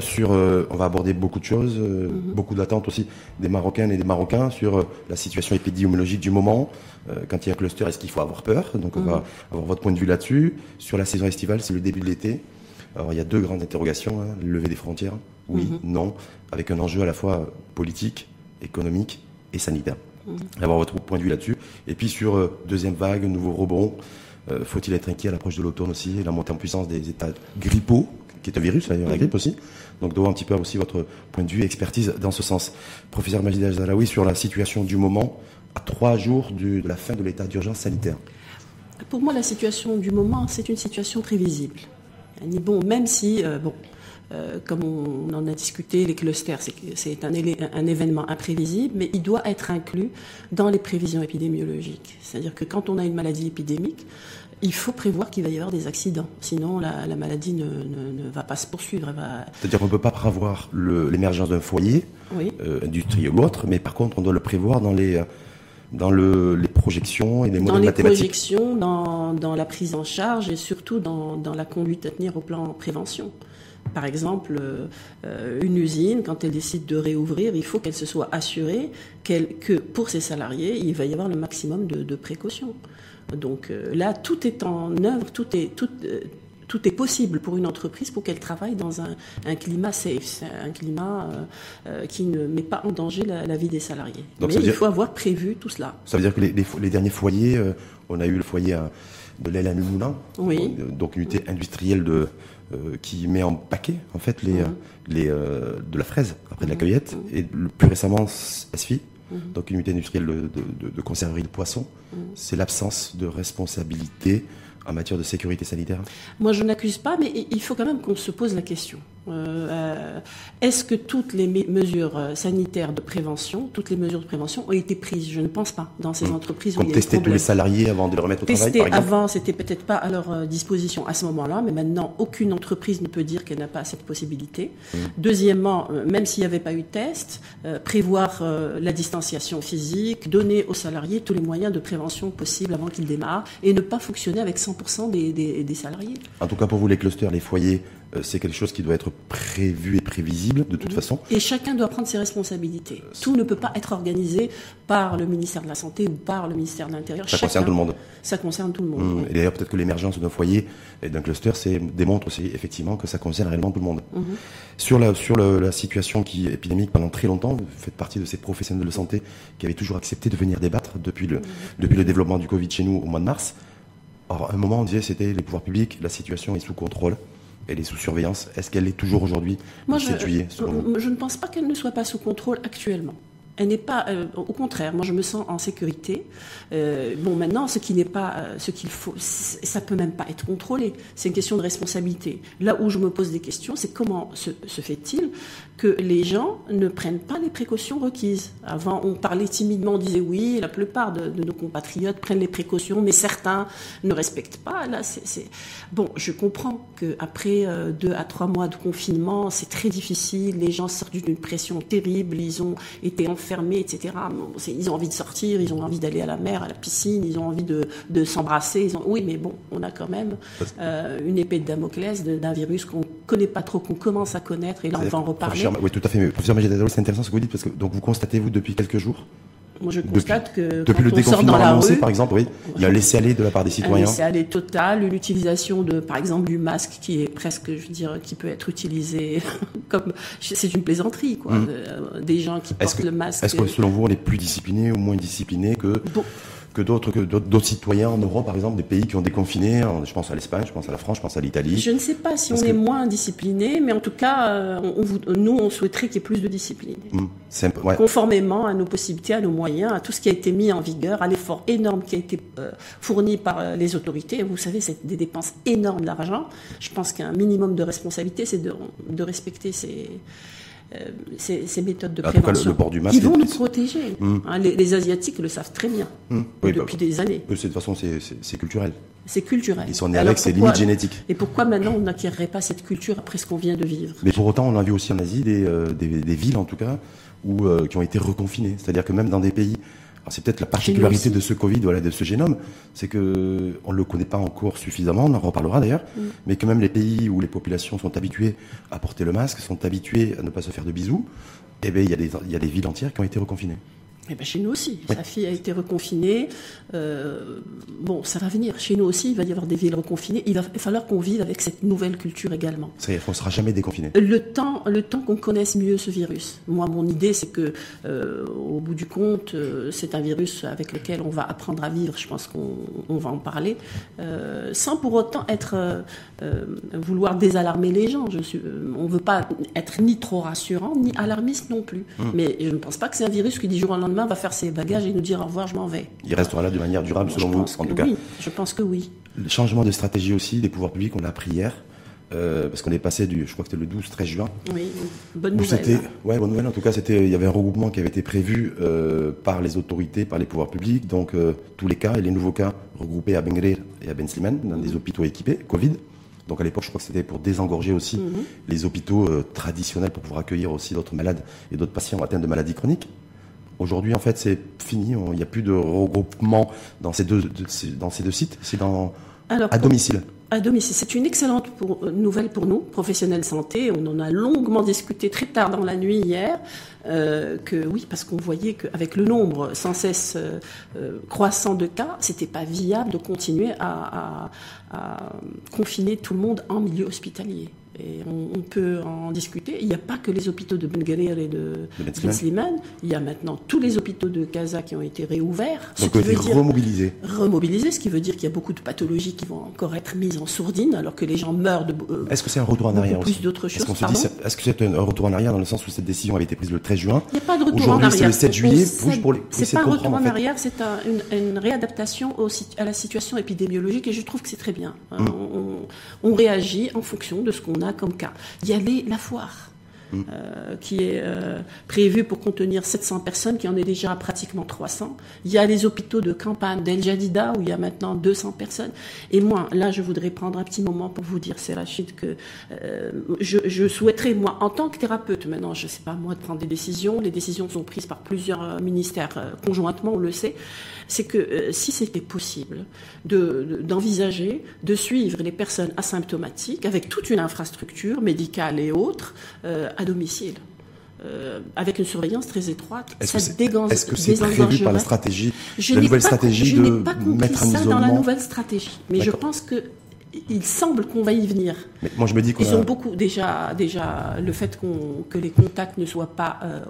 sur, on va aborder beaucoup de choses, mhm. beaucoup d'attentes aussi des Marocaines et des Marocains sur la situation épidémiologique du moment. quand il y a un cluster, est-ce qu'il faut avoir peur? Donc on va mhm. avoir votre point de vue là-dessus. Sur la saison estivale, c'est le début de l'été. Alors il y a deux grandes interrogations. Hein. Lever des frontières, oui, mhm. non, avec un enjeu à la fois politique, économique et sanitaire. Avoir votre point de vue là-dessus. Et puis sur deuxième vague, nouveau rebond, euh, faut-il être inquiet à l'approche de l'automne aussi, la montée en puissance des états grippaux, qui est un virus, d'ailleurs, la grippe aussi? Donc, doit un petit peu aussi votre point de vue expertise dans ce sens. Professeur Majid Al-Zalaoui, sur la situation du moment, à trois jours de la fin de l'état d'urgence sanitaire. Pour moi, la situation du moment, c'est une situation prévisible. Bon, même si, euh, bon, euh, comme on en a discuté, les clusters, c'est un, événement imprévisible, mais il doit être inclus dans les prévisions épidémiologiques. C'est-à-dire que quand on a une maladie épidémique, il faut prévoir qu'il va y avoir des accidents. Sinon, la, maladie ne, va pas se poursuivre. C'est-à-dire qu'on ne peut pas prévoir l'émergence d'un foyer, euh, industriel ou autre, mais par contre, on doit le prévoir dans les, dans les projections et les modèles mathématiques. Dans les projections, dans, la prise en charge et surtout dans, dans la conduite à tenir au plan prévention. Par exemple, euh, une usine, quand elle décide de réouvrir, il faut qu'elle se soit assurée que pour ses salariés, il va y avoir le maximum de, précautions. Donc euh, là, tout est en œuvre, tout est, tout, euh, tout est possible pour une entreprise pour qu'elle travaille dans un, climat safe, un climat qui ne met pas en danger la, vie des salariés. Mais il faut avoir prévu tout cela. Ça veut dire que les, derniers foyers, on a eu le foyer de l'aile à Moulin, oui. donc une unité industrielle de, euh, qui met en paquet en fait les, les euh, de la fraise après de la cueillette et le, plus récemment SFI, donc une unité industrielle de, de, de conserverie de poissons. C'est l'absence de responsabilité en matière de sécurité sanitaire Moi, je n'accuse pas, mais il faut quand même qu'on se pose la question. Euh, euh, est-ce que toutes les mesures euh, sanitaires de prévention, toutes les mesures de prévention ont été prises? Je ne pense pas dans ces hmm. entreprises où il y a tester tous les salariés avant de les remettre au travail, exemple avant, c'était peut-être pas à leur disposition à ce moment-là, mais maintenant, aucune entreprise ne peut dire qu'elle n'a pas cette possibilité. Hmm. Deuxièmement, même s'il n'y avait pas eu de test, prévoir la distanciation physique, donner aux salariés tous les moyens de prévention possibles avant qu'ils démarrent et ne pas fonctionner avec 100% des, des salariés. En tout cas, pour vous, les clusters, les foyers, euh, c'est quelque chose qui doit être prévu et prévisible de toute façon. Et chacun doit prendre ses responsabilités. Euh, tout ne peut pas être organisé par le ministère de la Santé ou par le ministère de l'Intérieur. Ça concerne tout le monde. Ça concerne tout le monde. Mmh. Et d'ailleurs, peut-être que l'émergence d'un foyer et d'un cluster démontre aussi effectivement que ça concerne réellement tout le monde. Mmh. Sur, la, sur la situation qui est épidémique pendant très longtemps, vous faites partie de ces professionnels de santé qui avaient toujours accepté de venir débattre depuis le, mmh. depuis le développement du Covid chez nous au mois de mars. Or, à un moment, on disait c'était les pouvoirs publics, la situation est sous contrôle elle est sous surveillance. Est-ce qu'elle est toujours aujourd'hui située je ne pense pas qu'elle ne soit pas sous contrôle actuellement. Elle n'est pas, euh, au contraire, moi je me sens en sécurité. Euh, bon, maintenant, ce qui n'est pas, euh, ce qu'il faut, ça peut même pas être contrôlé. C'est une question de responsabilité. Là où je me pose des questions, c'est comment se, fait-il que les gens ne prennent pas les précautions requises? Avant, on parlait timidement, on disait oui, la plupart de, nos compatriotes prennent les précautions, mais certains ne respectent pas. Là, c'est bon. Je comprends que après deux à trois mois de confinement, c'est très difficile. Les gens sortent d'une pression terrible. Ils ont été enfermés fermés, etc. Ils ont envie de sortir, ils ont envie d'aller à la mer, à la piscine, ils ont envie de, s'embrasser. Ont... Oui, mais bon, on a quand même euh, une épée de Damoclès d'un virus qu'on connaît pas trop, qu'on commence à connaître, et là on va en reparler. Oui, tout à fait. Professeur c'est intéressant ce que vous dites, parce que donc vous constatez, vous, depuis quelques jours, moi, je constate que depuis le déconfinement annoncé, par exemple, oui, il y a un laisser-aller de la part des citoyens. Un laisser-aller total, l'utilisation de, par exemple, du masque qui est presque, je veux dire, qui peut être utilisé comme, c'est une plaisanterie, quoi. Hum. Euh, des gens qui portent le masque. Est-ce que selon vous, on est plus discipliné ou moins discipliné que que d'autres que d'autres citoyens en Europe, par exemple, des pays qui ont déconfiné. Je pense à l'Espagne, je pense à la France, je pense à l'Italie. Je ne sais pas si on est moins discipliné, mais en tout cas, euh, on, nous, on souhaiterait qu'il y ait plus de discipline. Hum, Conformément à nos possibilités, à nos moyens, à tout ce qui a été mis en vigueur, à l'effort énorme qui a été euh, fourni par euh, les autorités. Vous savez, c'est des dépenses énormes d'argent. Je pense qu'un minimum de responsabilité, c'est de, de respecter ces euh, ces, méthodes de prévention. Ils vont nous protéger. Hum. Hein, les, Asiatiques le savent très bien hum. depuis bah, des années. De toute façon, c'est culturel. C'est culturel. Ils sont nés avec, ces limites génétiques. Et pourquoi maintenant on n'acquérerait pas cette culture après ce qu'on vient de vivre? Mais pour autant, on a vu aussi en Asie des, euh, des, villes, en tout cas, où, euh, qui ont été reconfinées. C'est-à-dire que même dans des pays c'est peut-être la particularité de ce Covid, voilà, de ce génome, c'est que on le connaît pas encore suffisamment, on en reparlera d'ailleurs, mm. mais que même les pays où les populations sont habituées à porter le masque, sont habituées à ne pas se faire de bisous, eh bien, il y, y a des villes entières qui ont été reconfinées. Eh ben, chez nous aussi. Sa fille a été reconfinée. Euh, bon, ça va venir. Chez nous aussi, il va y avoir des villes reconfinées. Il va falloir qu'on vive avec cette nouvelle culture également. Ça y est, on ne sera jamais déconfiné. Le temps, le temps qu'on connaisse mieux ce virus. Moi, mon idée, c'est que, euh, au bout du compte, euh, c'est un virus avec lequel on va apprendre à vivre. Je pense qu'on va en parler, sans pour autant être vouloir désalarmer les gens. Je suis, on ne veut pas être ni trop rassurant, ni alarmiste non plus. Hum. Mais je ne pense pas que c'est un virus qui, du jour au lendemain, va faire ses bagages et nous dire au revoir, je m'en vais. Il restera là de manière durable, selon vous, en tout cas. Oui, je pense que oui. Le changement de stratégie aussi des pouvoirs publics, on l'a appris hier. Euh, parce qu'on est passé du, je crois que c'était le 12-13 juin. Oui, bonne nouvelle. Ouais, bonne nouvelle. En tout cas, c'était, il y avait un regroupement qui avait été prévu euh, par les autorités, par les pouvoirs publics. Donc euh, tous les cas et les nouveaux cas regroupés à Bengrir et à Ben Slimane dans des hôpitaux équipés Covid. Donc à l'époque, je crois que c'était pour désengorger aussi mhm. les hôpitaux traditionnels pour pouvoir accueillir aussi d'autres malades et d'autres patients atteints de maladies chroniques. Aujourd'hui, en fait, c'est fini. Il n'y a plus de regroupement dans ces deux, dans ces deux sites. C'est dans à domicile. À domicile. C'est une excellente nouvelle pour nous, professionnels de santé. On en a longuement discuté très tard dans la nuit hier. Euh, que oui, parce qu'on voyait qu'avec le nombre sans cesse euh, euh, croissant de cas, c'était pas viable de continuer à, confiner tout le monde en milieu hospitalier. Et on, peut en discuter. Il n'y a pas que les hôpitaux de Ben et de, Ben Slimane. Il y a maintenant tous les hôpitaux de Gaza qui ont été réouverts. Donc, ce qui veut dire remobilisés. Remobilisés, ce qui veut dire qu'il y a beaucoup de pathologies qui vont encore être mises en sourdine, alors que les gens meurent de. Est-ce que c'est un retour en arrière plus d'autres choses Est-ce que c'est un retour en arrière dans le sens où cette décision avait été prise le 13 juin Il n'y a pas de retour en arrière. c'est le 7 juillet. C'est pas un retour en, arrière, c'est une, réadaptation à la situation épidémiologique et je trouve que c'est très bien. Mm. On, on réagit en fonction de ce qu'on a comme cas. Il y a la foire. Euh, qui est euh, prévu pour contenir 700 personnes, qui en est déjà pratiquement 300. Il y a les hôpitaux de campagne d'El Jadida, où il y a maintenant 200 personnes. Et moi, là, je voudrais prendre un petit moment pour vous dire, c'est Rachid, que euh, je, je, souhaiterais, moi, en tant que thérapeute, maintenant, je ne sais pas moi de prendre des décisions, les décisions sont prises par plusieurs ministères conjointement, on le sait, c'est que si c'était possible d'envisager de, de, suivre les personnes asymptomatiques avec toute une infrastructure médicale et autres, à domicile. Euh, avec une surveillance très étroite. Est-ce que c'est prévu par la stratégie, je la nouvelle stratégie je de pas compris ça dans la nouvelle stratégie, mais je pense que il semble qu'on va y venir. Mais moi, je me dis Ils ont beaucoup déjà, déjà le fait que les contacts ne soient pas euh,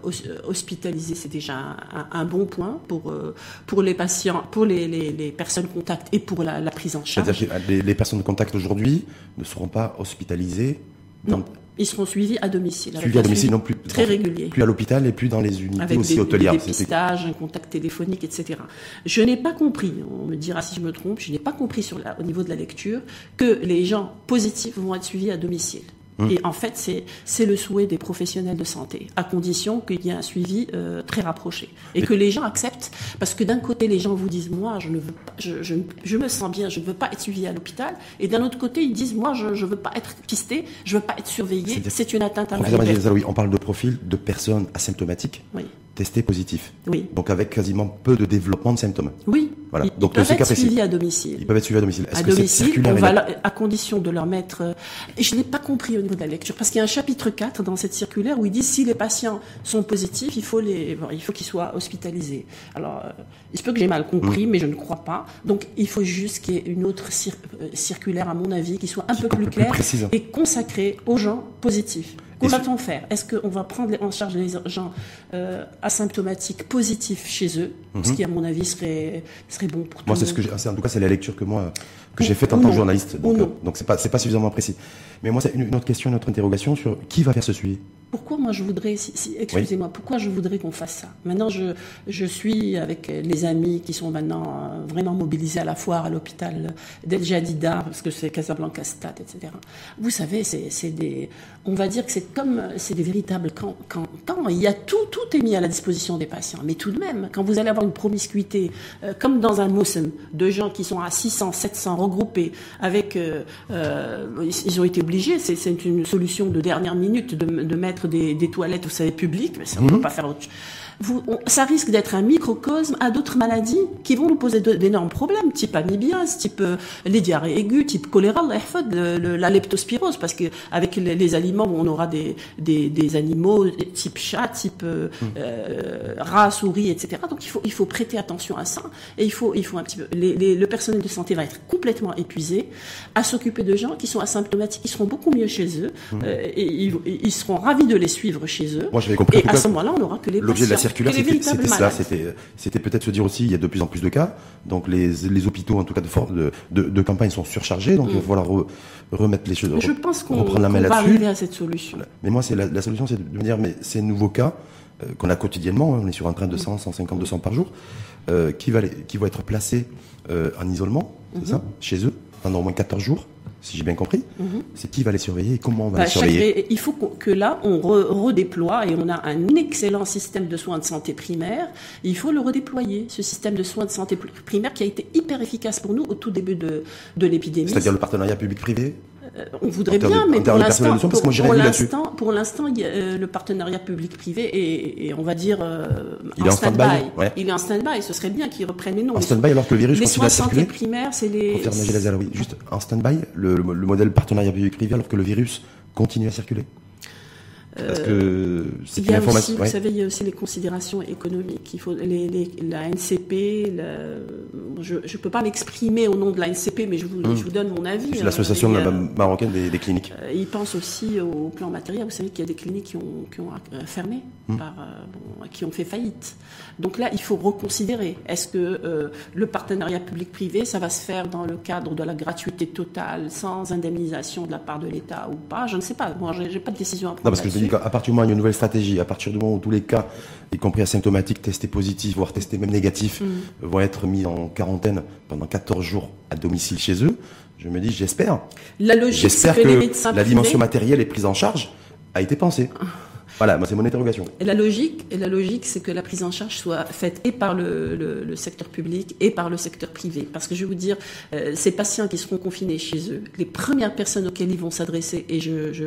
hospitalisés, c'est déjà un, bon point pour euh, pour les patients, pour les, les, personnes contacts et pour la, prise en charge. Les, les, personnes de contact aujourd'hui ne seront pas hospitalisées. Dans, ils seront suivis à domicile. Suivis à domicile, non plus. Très régulier. Plus à l'hôpital et plus dans les unités avec aussi des, hôtelières. Des dépistages, un contact téléphonique, etc. Je n'ai pas compris, on me dira si je me trompe, je n'ai pas compris sur au niveau de la lecture que les gens positifs vont être suivis à domicile. Mmh. Et en fait, c'est le souhait des professionnels de santé, à condition qu'il y ait un suivi euh, très rapproché. Et que les gens acceptent, parce que d'un côté, les gens vous disent, moi, je, ne veux pas, je, je, je me sens bien, je ne veux pas être suivi à l'hôpital. Et d'un autre côté, ils disent, moi, je ne veux pas être pisté, je ne veux pas être surveillé, c'est une atteinte à ma liberté. Oui, on parle de profil de personnes asymptomatiques. Oui testé positif. Oui. Donc avec quasiment peu de développement de symptômes. Oui. Voilà. Ils, Donc peuvent être suivis à domicile. Ils peuvent être suivis à domicile. À domicile, on va, à condition de leur mettre. Euh, et je n'ai pas compris au niveau de la lecture parce qu'il y a un chapitre 4 dans cette circulaire où il dit si les patients sont positifs, il faut les, il faut qu'ils soient hospitalisés. Alors, euh, il se peut que j'ai mal compris, mm. mais je ne crois pas. Donc il faut juste qu'il y ait une autre euh, circulaire, à mon avis, qui soit un peu plus claire et consacrée aux gens positifs. Comment va-t-on faire Est-ce qu'on va prendre en charge les gens euh, asymptomatiques positifs chez eux? Ce mhm. qui, à mon avis, serait, serait bon pour tout Moi, c'est ce que j'ai, en tout cas, c'est la lecture que moi, que j'ai faite en tant que journaliste. Donc, euh, donc c'est pas, pas suffisamment précis. Mais moi, c'est une, autre question, une autre interrogation sur qui va faire ce suivi pourquoi moi je voudrais, si, excusez-moi, pourquoi je voudrais qu'on fasse ça? Maintenant, je, je suis avec les amis qui sont maintenant euh, vraiment mobilisés à la foire, à l'hôpital d'El Jadida, parce que c'est Casablanca Stade, etc. Vous savez, c'est des, on va dire que c'est comme, c'est des véritables camps, camps, Il y a tout, tout est mis à la disposition des patients. Mais tout de même, quand vous allez avoir une promiscuité, euh, comme dans un Moussem, de gens qui sont à 600, 700 regroupés, avec, euh, ils ont été obligés, c'est une solution de dernière minute de, de mettre des, toilettes, vous savez, publiques, mais ça ne peut mhm. pas faire autre chose. Ça risque d'être un microcosme à d'autres maladies qui vont nous poser d'énormes problèmes, type amibiase, type euh, les diarrhées aiguës, type choléra, la leptospirose, parce que avec les, aliments, on aura des, des, animaux type chat, type euh, euh, rat, souris, etc. Donc il faut, il faut prêter attention à ça, et il faut, il faut un petit peu. le personnel de santé va être complètement épuisé à s'occuper de gens qui sont asymptomatiques, qui seront beaucoup mieux chez eux, mmh. et ils, seront ravis de les suivre chez eux. Moi, j'avais compris. Et à ce moment-là, on n'aura que les L'objet de la circulaire, c'était peut-être se dire aussi, il y a de plus en plus de cas, donc les, les hôpitaux, en tout cas de, de, de, campagne, sont surchargés, donc il va mm. falloir remettre les choses. Je pense qu'on va arriver à cette solution. Mais moi, c'est la, la, solution, c'est de me dire, mais ces nouveaux cas euh, qu'on a quotidiennement, hein, on est sur un train de 100, 150, 200 par jour, euh, qui, va, qui vont être placés euh, en isolement, c'est mm-hmm. ça, chez eux, pendant au moins 14 jours si j'ai bien compris, mhm. c'est qui va les surveiller et comment on va bah, les surveiller Il faut que là, on redéploie et on a un excellent système de soins de santé primaire. Il faut le redéployer, ce système de soins de santé primaire qui a été hyper efficace pour nous au tout début de, de l'épidémie. C'est-à-dire le partenariat public-privé? On voudrait bien, mais pour l'instant, pour, l'instant, euh, le partenariat public-privé est, on va dire, euh, il en stand-by. Il est en stand-by. Ce serait bien qu'il reprenne les noms. En stand-by alors que le virus les continue à circuler. santé primaire, c'est les. juste en stand-by, le, le modèle partenariat public-privé alors que le virus continue à circuler. Parce que c'est une information. Vous savez, il y a aussi les considérations économiques. Il faut les, la NCP. je ne peux pas m'exprimer au nom de la NCP, mais je vous, je vous donne mon avis. C'est l'association euh, marocaine des, cliniques. Euh, ils pensent aussi au plan matériel. Vous savez qu'il y a des cliniques qui ont, qui ont euh, fermé, par, bon, qui ont fait faillite. Donc là, il faut reconsidérer. Est-ce que le partenariat public-privé, ça va se faire dans le cadre de la gratuité totale, sans indemnisation de la part de l'État ou pas? Je ne sais pas. Moi, j'ai pas de décision à prendre. parce que à partir du moment où il y a une nouvelle stratégie, à partir du moment où tous les cas, y compris asymptomatiques, testés positifs, voire testés même négatifs, mm. vont être mis en quarantaine pendant 14 jours à domicile chez eux, je me dis, j'espère. La logique, j'espère que, la dimension matérielle et prise en charge a été pensée. Voilà, c'est mon interrogation. Et la logique, et la logique, c'est que la prise en charge soit faite et par le, secteur public et par le secteur privé. Parce que je vais vous dire, euh, ces patients qui seront confinés chez eux, les premières personnes auxquelles ils vont s'adresser, et je, je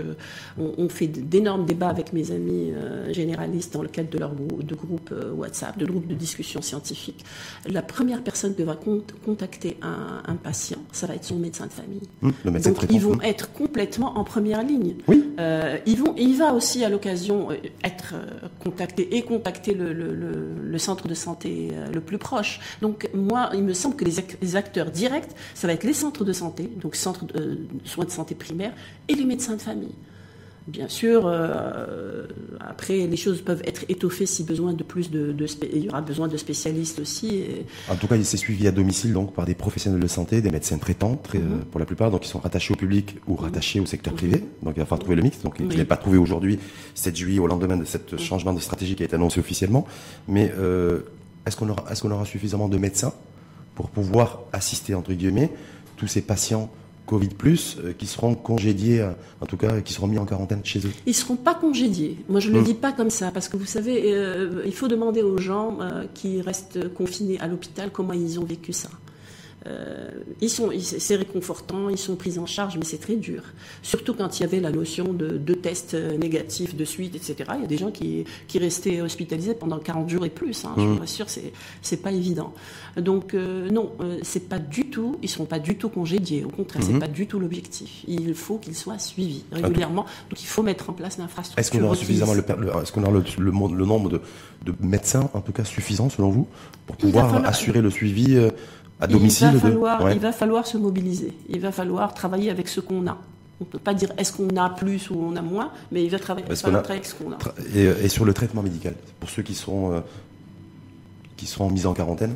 on, fait d'énormes débats avec mes amis euh, généralistes dans le cadre de leur de groupe euh, WhatsApp, de groupe de discussion scientifique. La première personne qui va contacter un, patient, ça va être son médecin de famille. Hum, le médecin Donc ils vont être complètement en première ligne. Oui. ils vont, il va aussi à l'occasion euh, être euh, contactés et contacter le, centre de santé euh, le plus proche. Donc moi, il me semble que les, acteurs directs, ça va être les centres de santé, donc centres de soins de santé primaires, et les médecins de famille. Bien sûr, euh, après, les choses peuvent être étoffées si besoin de plus de, il y aura besoin de spécialistes aussi. En tout cas, il s'est suivi à domicile donc par des professionnels de santé, des médecins traitants, très, mhm. euh, pour la plupart, donc ils sont rattachés au public ou rattachés au secteur privé. Donc il va falloir trouver le mix. Donc il n'est pas trouvé aujourd'hui, 7 juillet, au lendemain de ce changement de stratégie qui a été annoncé officiellement. Mais euh, est-ce qu'on aura, est-ce qu'on aura suffisamment de médecins pour pouvoir assister entre guillemets tous ces patients Covid plus euh, qui seront congédiés, euh, en tout cas qui seront mis en quarantaine chez eux Ils ne seront pas congédiés. Moi, je ne le hmm. dis pas comme ça, parce que vous savez, euh, il faut demander aux gens qui restent confinés à l'hôpital comment ils ont vécu ça. Euh, ils sont, c'est réconfortant, ils sont pris en charge, mais c'est très dur. Surtout quand il y avait la notion de deux tests négatifs de suite, etc. Il y a des gens qui, qui restaient hospitalisés pendant 40 jours et plus. Hein, Je mmh. vous rassure, c'est, c'est pas évident. Donc euh, non, euh, c'est pas du tout, ils sont pas du tout congédiés. Au contraire, c'est mmh. pas du tout l'objectif. Il faut qu'ils soient suivis régulièrement. Donc il faut mettre en place l'infrastructure. Est-ce qu'on aura suffisamment le, est-ce qu'on aura le, le, nombre de, de, médecins, en tout cas suffisant selon vous, pour pouvoir assurer le suivi domicile il va, falloir, il va falloir se mobiliser. Il va falloir travailler avec ce qu'on a. On ne peut pas dire est-ce qu'on a plus ou on a moins, mais il va travailler, avec ce qu'on a. Et, sur le traitement médical, pour ceux qui seront, euh, qui seront mis en quarantaine,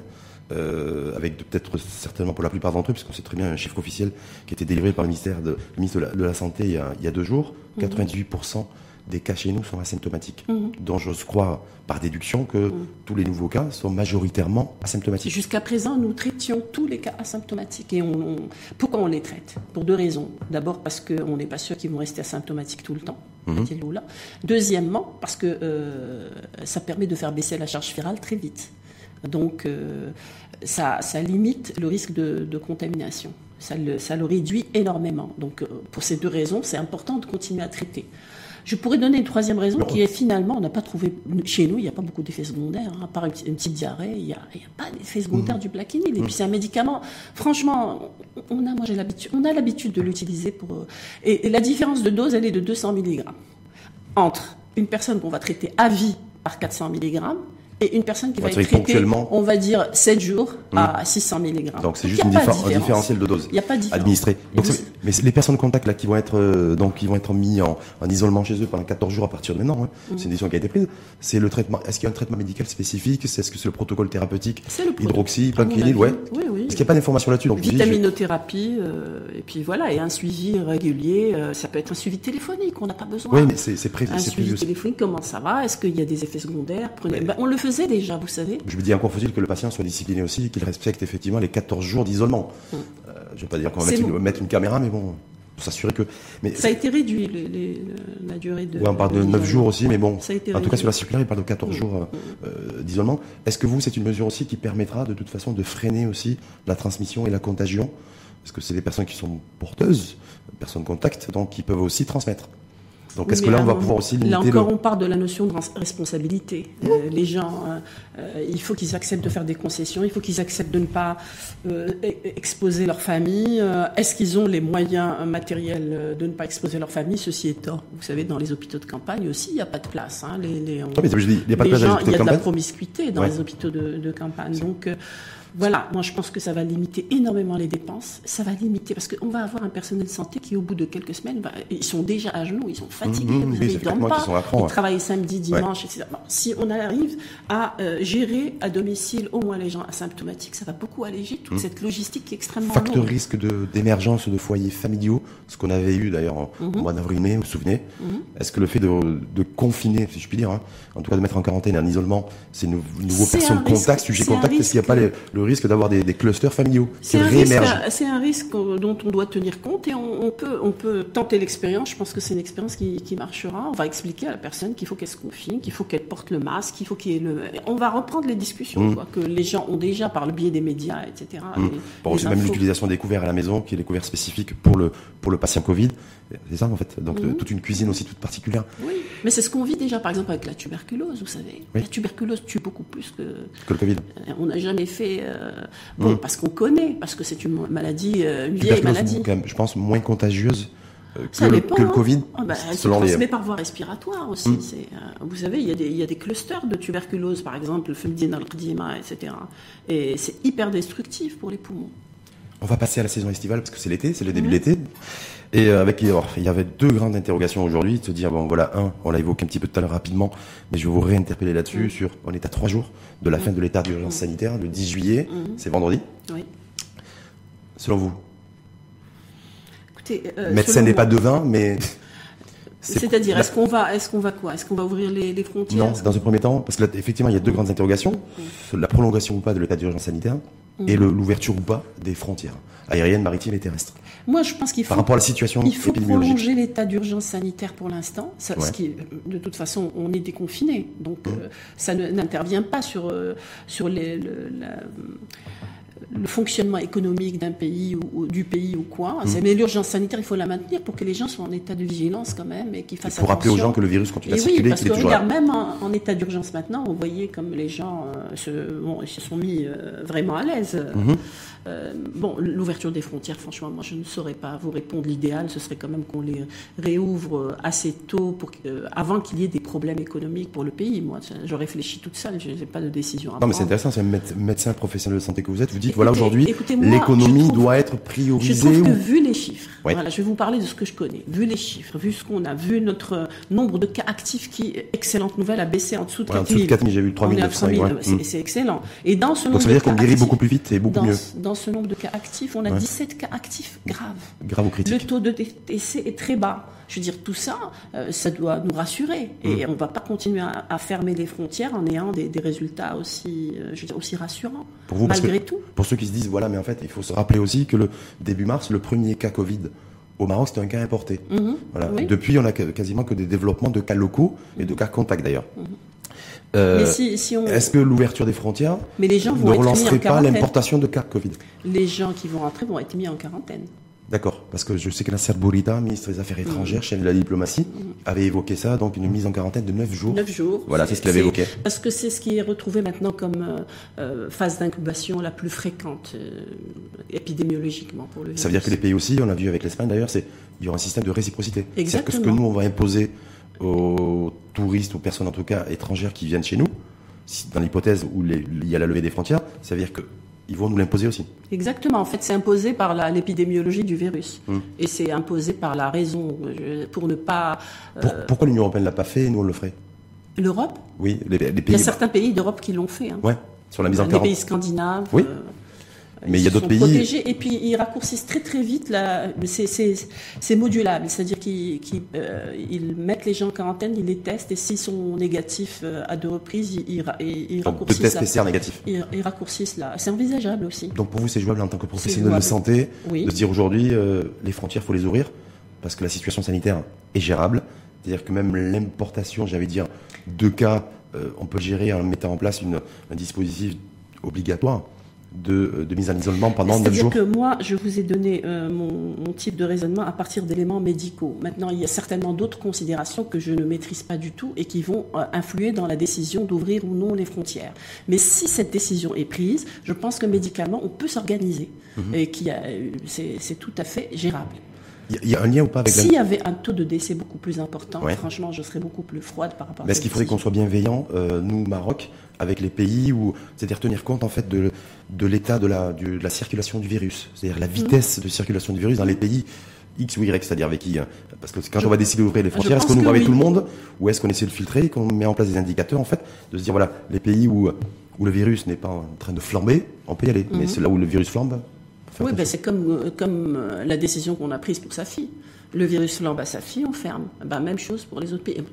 euh, avec peut-être certainement pour la plupart d'entre eux, puisqu'on sait très bien un chiffre officiel qui a été délivré par le ministère de, ministre de la, Santé il y, a, deux jours, 98% mhm des cas chez nous sont asymptomatiques. Mhm. Donc j'ose croire par déduction que mhm. tous les nouveaux cas sont majoritairement asymptomatiques. Jusqu'à présent, nous traitions tous les cas asymptomatiques. Et on, pourquoi on les traite? Pour deux raisons. D'abord parce qu'on n'est pas sûr qu'ils vont rester asymptomatiques tout le temps. Mhm. Deuxièmement, parce que euh, ça permet de faire baisser la charge virale très vite. Donc euh, ça, limite le risque de, contamination. Ça le, ça le, réduit énormément. Donc, euh, pour ces deux raisons, c'est important de continuer à traiter. Je pourrais donner une troisième raison qui est finalement, on n'a pas trouvé, chez nous, il n'y a pas beaucoup d'effets secondaires, hein, à part une, petite diarrhée, il n'y a, pas d'effet secondaire mmh. du plaquenil. Et puis c'est un médicament, franchement, on a, moi j'ai l'habitude, on a l'habitude de l'utiliser pour, euh, et, la différence de dose, elle est de 200 mg entre une personne qu'on va traiter à vie par 400 mg et une personne qui va être traitée, on va dire 7 jours à 600 mg. Donc c'est juste une un différentiel de dose. Il n'y a pas de Administré. Donc, mais les personnes contact là qui vont être euh, donc qui vont être mis en, isolement chez eux pendant 14 jours à partir de maintenant, hein. mm. c'est une décision qui a été prise. C'est le traitement. Est-ce qu'il y a un traitement médical spécifique? Est-ce que c'est le protocole thérapeutique? Le Hydroxy, plaquenil, ouais. Oui, oui. Est-ce qu'il n'y a pas d'informations là-dessus Vitaminothérapie euh, et puis voilà et un suivi régulier. Euh, ça peut être un suivi téléphonique. On n'a pas besoin. Oui, mais c'est prévu. Un suivi téléphonique. Comment ça va? Est-ce qu'il y a des effets secondaires? Ben, On le faisait déjà, vous savez. Je me dis encore faut-il que le patient soit discipliné aussi, qu'il respecte effectivement les 14 jours d'isolement. Mm. Euh, je ne vais pas dire qu'on va mettre une, caméra, mais bon, pour s'assurer que. Mais ça a été réduit, la durée de. on parle de 9 jours aussi, mais bon. en tout cas, sur la circulaire, il parle de 14 mm. jours euh, euh, d'isolement. Est-ce que vous, c'est une mesure aussi qui permettra de toute façon de freiner aussi la transmission et la contagion? Parce que c'est des personnes qui sont porteuses, personnes contact, donc qui peuvent aussi transmettre. Donc est-ce que là, on va pouvoir aussi limiter Là encore, on part de la notion de responsabilité. Euh, les gens, euh, euh, il faut qu'ils acceptent de faire des concessions, il faut qu'ils acceptent de ne pas e-, exposer leur famille. est-ce qu'ils ont les moyens matériels de ne pas exposer leur famille? Ceci étant, vous savez, dans les hôpitaux de campagne aussi, il n'y a pas de place. Hein. Les, les, il y a, pas de gens, il y a de la promiscuité dans les hôpitaux de, de campagne. Donc voilà, moi je pense que ça va limiter énormément les dépenses. Ça va limiter parce qu'on va avoir un personnel de santé qui, au bout de quelques semaines, ils sont déjà à genoux, ils sont fatigués, mmh, ils dorment pas, ils travaillent samedi, dimanche, etc. si on arrive à euh, gérer à domicile au moins les gens asymptomatiques, ça va beaucoup alléger toute mmh. cette logistique qui est extrêmement Facteur risque d'émergence de, foyers familiaux, ce qu'on avait eu d'ailleurs au mmh. mois d'avril-mai, vous vous souvenez Est-ce que le fait de, confiner, si je puis dire, hein, en tout cas de mettre en quarantaine, en isolement, ces nouveaux personnes contact, sujet contact, est-ce qu'il n'y a pas le risque d'avoir des, clusters familiaux C'est un, risque dont on doit tenir compte et on, peut, on peut tenter l'expérience. Je pense que c'est une expérience qui, marchera. On va expliquer à la personne qu'il faut qu'elle se confine, qu'il faut qu'elle porte le masque, qu'il faut qu'il y ait le. On va reprendre les discussions mmh. que les gens ont déjà par le biais des médias, etc. Mmh. même l'utilisation des couverts à la maison, qui est des couverts spécifiques pour le, pour le patient Covid. C'est ça en fait. Donc mmh. toute une cuisine aussi toute particulière. Oui, mais c'est ce qu'on vit déjà par exemple avec la tuberculose, vous savez. La tuberculose tue beaucoup plus que, que le Covid. Euh, on n'a jamais fait. Euh, bon, mmh. parce qu'on connaît, parce que c'est une maladie, euh, une vieille maladie. Quand même, je pense moins contagieuse que, le, que, le, Covid. Ah bah, elle se transmet par voie respiratoire aussi. Mmh. vous savez, il y, a des, il y, a des, clusters de tuberculose, par exemple, le fumdinalcdima, etc. Et c'est hyper destructif pour les poumons. On va passer à la saison estivale parce que c'est l'été, c'est le début de l'été. Et euh, avec, il y avait deux grandes interrogations aujourd'hui, de se dire, bon voilà, un, on l'a évoqué un petit peu tout à l'heure rapidement, mais je vais vous réinterpeller là-dessus, mm. sur, on est à trois jours de la fin de l'état d'urgence mm. sanitaire, le 10 juillet, mm. c'est vendredi. Oui. Selon vous Écoutez, euh, Médecin n'est pas devin, mais... C'est-à-dire, est-ce qu'on va, est-ce qu'on va quoi? Est-ce qu'on va ouvrir les, frontières? Non, dans un premier temps, parce que là, effectivement, il y a deux grandes interrogations la prolongation ou pas de l'état d'urgence sanitaire et l'ouverture ou pas des frontières aériennes, maritimes et terrestres. Moi, je pense qu'il faut, Par rapport à la situation il faut prolonger l'état d'urgence sanitaire pour l'instant. Ce qui, de toute façon, on est déconfiné, donc mmh. euh, ça n'intervient pas sur euh, sur les, le, le fonctionnement économique d'un pays ou, du pays ou quoi. Mmh. Mais l'urgence sanitaire, il faut la maintenir pour que les gens soient en état de vigilance quand même et qu'ils fassent attention. Pour rappeler aux gens que le virus continue à circuler. Oui, parce que regarde, même en, état d'urgence maintenant, on voyait comme les gens euh, se, se, sont mis vraiment à l'aise. Mmh. Euh, bon, l'ouverture des frontières, franchement, moi je ne saurais pas vous répondre. L'idéal, ce serait quand même qu'on les réouvre euh, assez tôt, pour euh, avant qu'il y ait des problèmes économiques pour le pays. Moi, je réfléchis toute seule, je n'ai pas de décision à Non, mais c'est intéressant, c'est un médecin professionnel de santé que vous êtes. Vous dites, voilà, aujourd'hui, l'économie doit être priorisée. Je trouve que vu les chiffres, voilà, je vais vous parler de ce que je connais. Vu les chiffres, vu ce qu'on a, vu notre nombre de cas actifs qui, excellente nouvelle, a baissé en dessous de 4 000. En dessous de 4 000, j'ai vu 3 000. C'est excellent. Et dans ce Donc ça veut dire qu'on guérit beaucoup plus vite et beaucoup mieux ce nombre de cas actifs, on a 17 cas actifs graves. Grave ou critique. Le taux de décès est très bas. Je veux dire, tout ça, euh, ça doit nous rassurer. Et mm. on ne va pas continuer à, fermer les frontières en ayant des, résultats aussi, euh, je veux dire, aussi rassurants, pour vous, malgré tout. Pour ceux qui se disent, voilà, mais en fait, il faut se rappeler aussi que le début mars, le premier cas Covid au Maroc, c'était un cas importé. Mm-hmm. voilà. Depuis, on a quasiment que des développements de cas locaux et de cas contacts d'ailleurs. Mm-hmm. Euh, est-ce que l'ouverture des frontières mais les gens ne relancerait pas l'importation de cas Covid Les gens qui vont rentrer vont être mis en quarantaine. D'accord, parce que je sais que Nasser Bourita, ministre des Affaires étrangères, chef de la diplomatie, avait évoqué ça, donc une mise en quarantaine de 9 jours. 9 jours. Voilà, c'est ce qu'il avait évoqué. Parce que c'est ce qui est retrouvé maintenant comme euh, euh, phase d'incubation la plus fréquente euh, épidémiologiquement pour le virus. Ça veut dire que les pays aussi, on l'a vu avec l'Espagne d'ailleurs, c'est il y aura un système de réciprocité. C'est-à-dire que ce que nous on va imposer aux touristes, aux personnes en tout cas étrangères qui viennent chez nous, dans l'hypothèse où les- il y a la levée des frontières, ça veut dire que ils vont nous l'imposer aussi. Exactement. En fait, c'est imposé par l'épidémiologie du virus. Hum. Et c'est imposé par la raison je- pour ne pas. euh, Pour- pourquoi l'Union européenne l'a pas fait et nous on le ferait? L'Europe? Oui, les, les Il y pays. a certains pays d'Europe qui l'ont fait. hein. Ouais, sur la mise en les pays scandinaves. Oui. euh, Mais il y a d'autres pays- protégés et puis ils raccourcissent très très vite. la- C'est modulable, c'est-à-dire qu'ils euh, ils mettent les gens en quarantaine, ils les testent et s'ils sont négatifs euh, à deux reprises, ils, ils, ils- Donc, deux raccourcissent. tests PCR négatifs. ils, ils raccourcissent là. C'est envisageable aussi. Donc pour vous, c'est jouable en tant que professionnel de santé Oui. de se dire aujourd'hui, euh, les frontières, faut les ouvrir parce que la situation sanitaire est gérable. C'est-à-dire que même l'importation, j'avais dire, de cas, euh, on peut gérer en mettant en place une, un dispositif obligatoire de, de mise en isolement pendant 9 C'est-à-dire jours. que moi, je vous ai donné euh, mon, mon type de raisonnement à partir d'éléments médicaux. Maintenant, il y a certainement d'autres considérations que je ne maîtrise pas du tout et qui vont euh, influer dans la décision d'ouvrir ou non les frontières. Mais si cette décision est prise, je pense que médicalement, on peut s'organiser Mhm. et a, euh, c'est tout à fait gérable. Il y a- il y, a un lien ou pas avec la... S'il y avait un taux de décès beaucoup plus important, Ouais. franchement, je serais beaucoup plus froide par rapport Mais à est-ce qu'il faudrait qu'on soit bienveillant, euh, nous, Maroc, avec les pays où, c'est-à-dire tenir compte en fait de, de l'état de la, de la circulation du virus, c'est-à-dire la vitesse de circulation du virus dans les pays X ou Y, c'est-à-dire avec qui hein. Parce que quand Je- on va décider d'ouvrir les frontières, est-ce qu'on ouvre avec oui. tout le monde ou est-ce qu'on essaie de filtrer et qu'on met en place des indicateurs en fait, de se dire voilà, les pays où, où le virus n'est pas en train de flamber, on peut y aller, mais c'est là où le virus flambe. Oui, ben, c'est comme, euh, comme euh, la décision qu'on a prise pour sa fille. Le virus à sa fille, on ferme. Ben, même chose pour les autres pays.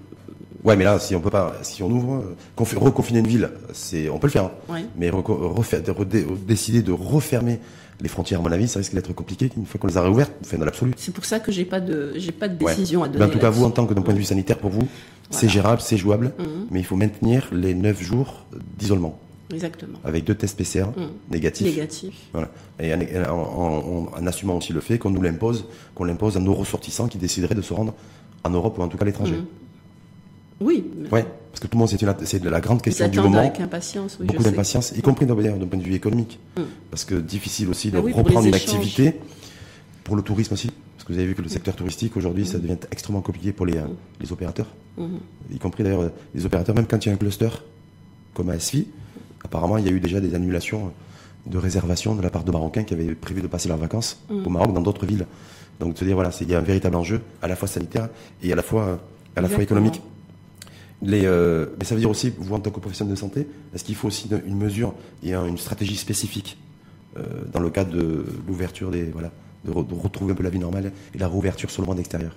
Ouais, mais là, si on peut pas, si on ouvre, euh, confi- reconfiner une ville, c'est, on peut le faire. hein. Ouais. Mais refaire- décider de refermer les frontières, à mon avis, ça risque d'être compliqué une fois qu'on les a réouvertes, enfin, dans l'absolu. C'est pour ça que j'ai pas de j'ai pas de Ouais. décision à donner. en tout cas, vous, en tant que d'un point de vue sanitaire, pour vous, c'est gérable, c'est jouable, Mhm. mais il faut maintenir les 9 jours d'isolement, Exactement. avec deux tests PCR Mhm. négatifs. Négatif. Voilà. Et en, en- en- en assumant aussi le fait qu'on nous l'impose, qu'on l'impose à nos ressortissants qui décideraient de se rendre en Europe ou en tout cas à l'étranger. Mhm. Oui. Ouais, parce que tout le monde, c'est la grande question du moment. avec impatience. Oui, beaucoup d'impatience, y compris d'ailleurs d'un point de vue économique. Mm. Parce que difficile aussi de Ah oui, reprendre une activité pour le tourisme aussi. Parce que vous avez vu que le secteur touristique aujourd'hui, ça devient extrêmement compliqué pour les, euh, les opérateurs. Y compris d'ailleurs euh, les opérateurs, même quand il y a un cluster comme à SFI, apparemment il y a eu déjà des annulations de réservations de la part de Marocains qui avaient prévu de passer leurs vacances Mm. au Maroc dans d'autres villes. Donc de se dire voilà, c'est- il y a un véritable enjeu à la fois sanitaire et à la fois, à la fois Exactement. économique. Les, euh, mais ça veut dire aussi, vous en tant que professionnel de santé, est-ce qu'il faut aussi une, une mesure et un- une stratégie spécifique euh, dans le cadre de l'ouverture des voilà, de, re- de retrouver un peu la vie normale et la réouverture sur le monde extérieur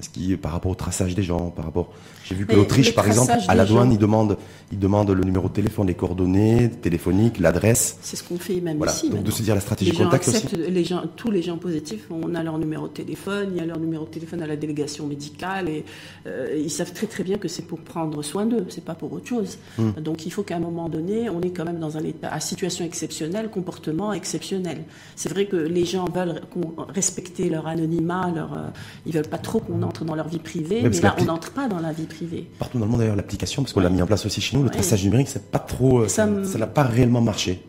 Est-ce qu'il par rapport au traçage des gens, par rapport, j'ai vu que l'Autriche par exemple à la douane gens- ils demandent ils demandent le numéro de téléphone, les coordonnées téléphoniques, l'adresse. C'est ce qu'on fait même Voilà. ici. Donc de se dire la stratégie les gens contact aussi. acceptent, les gens, tous les gens positifs, on a leur numéro de téléphone, il y a leur numéro de téléphone à la délégation médicale et euh, ils savent très très bien que c'est pour prendre soin d'eux, c'est pas pour autre chose. Hmm. Donc il faut qu'à un moment donné, on est quand même dans un état à situation exceptionnelle, comportement exceptionnel. C'est vrai que les gens veulent respecter leur anonymat, leur, euh, ils veulent pas trop qu'on entre dans leur vie privée, mais là on n'entre pas dans la vie privée. Partout dans le monde d'ailleurs l'application parce qu'on l'a mis en place aussi chez nous, le Ouais. traçage numérique c'est pas trop, euh, Ça ça n'a pas réellement marché.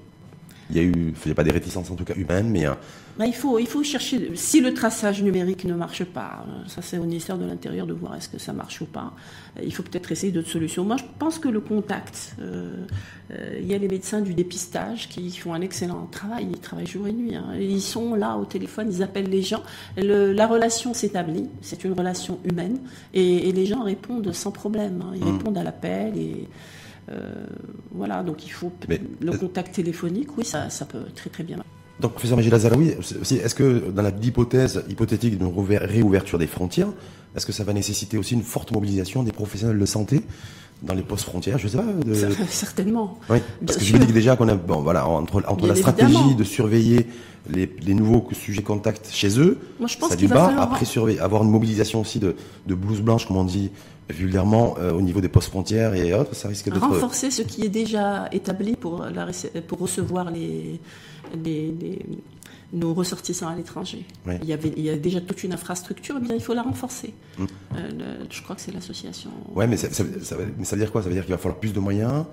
Il y a eu, il y a pas des réticences en tout cas humaines, mais euh, Bah, il, faut, il faut chercher, si le traçage numérique ne marche pas, euh, ça c'est au ministère de l'Intérieur de voir est-ce que ça marche ou pas, Euh, il faut peut-être essayer d'autres solutions. Moi je pense que le contact, euh, euh, il y a les médecins du dépistage qui font un excellent travail, ils travaillent jour et nuit, hein. ils sont là au téléphone, ils appellent les gens, Le- la relation s'établit, c'est une relation humaine, et, et les gens répondent sans problème, hein. ils Mm. répondent à l'appel et... euh, voilà, donc il faut Mais- le contact téléphonique, oui, ça, ça peut très très bien. Donc, professeur Majid Lazaraoui, aussi, est-ce que dans l'hypothèse hypothétique d'une réouverture des frontières, est-ce que ça va nécessiter aussi une forte mobilisation des professionnels de santé dans les postes frontières Je sais pas. de- Certainement. Oui, parce Bien que je vous dis que déjà qu'on a, bon, voilà, entre, entre la stratégie évidemment. de surveiller les, les nouveaux sujets contacts chez eux, Moi, je pense ça du bas, falloir- après surveiller, avoir une mobilisation aussi de, de blouse blanche, comme on dit vulgairement, euh, au niveau des postes frontières et autres, ça risque d'être... renforcer ce qui est déjà établi pour, la, pour recevoir les, les, les- nos ressortissants à l'étranger. Il, y avait, il y a déjà toute une infrastructure, bien il faut la renforcer. Mmh. je crois que c'est l'association. Ouais, mais ça, mais ça veut dire quoi? Ça veut dire qu'il va falloir plus de moyens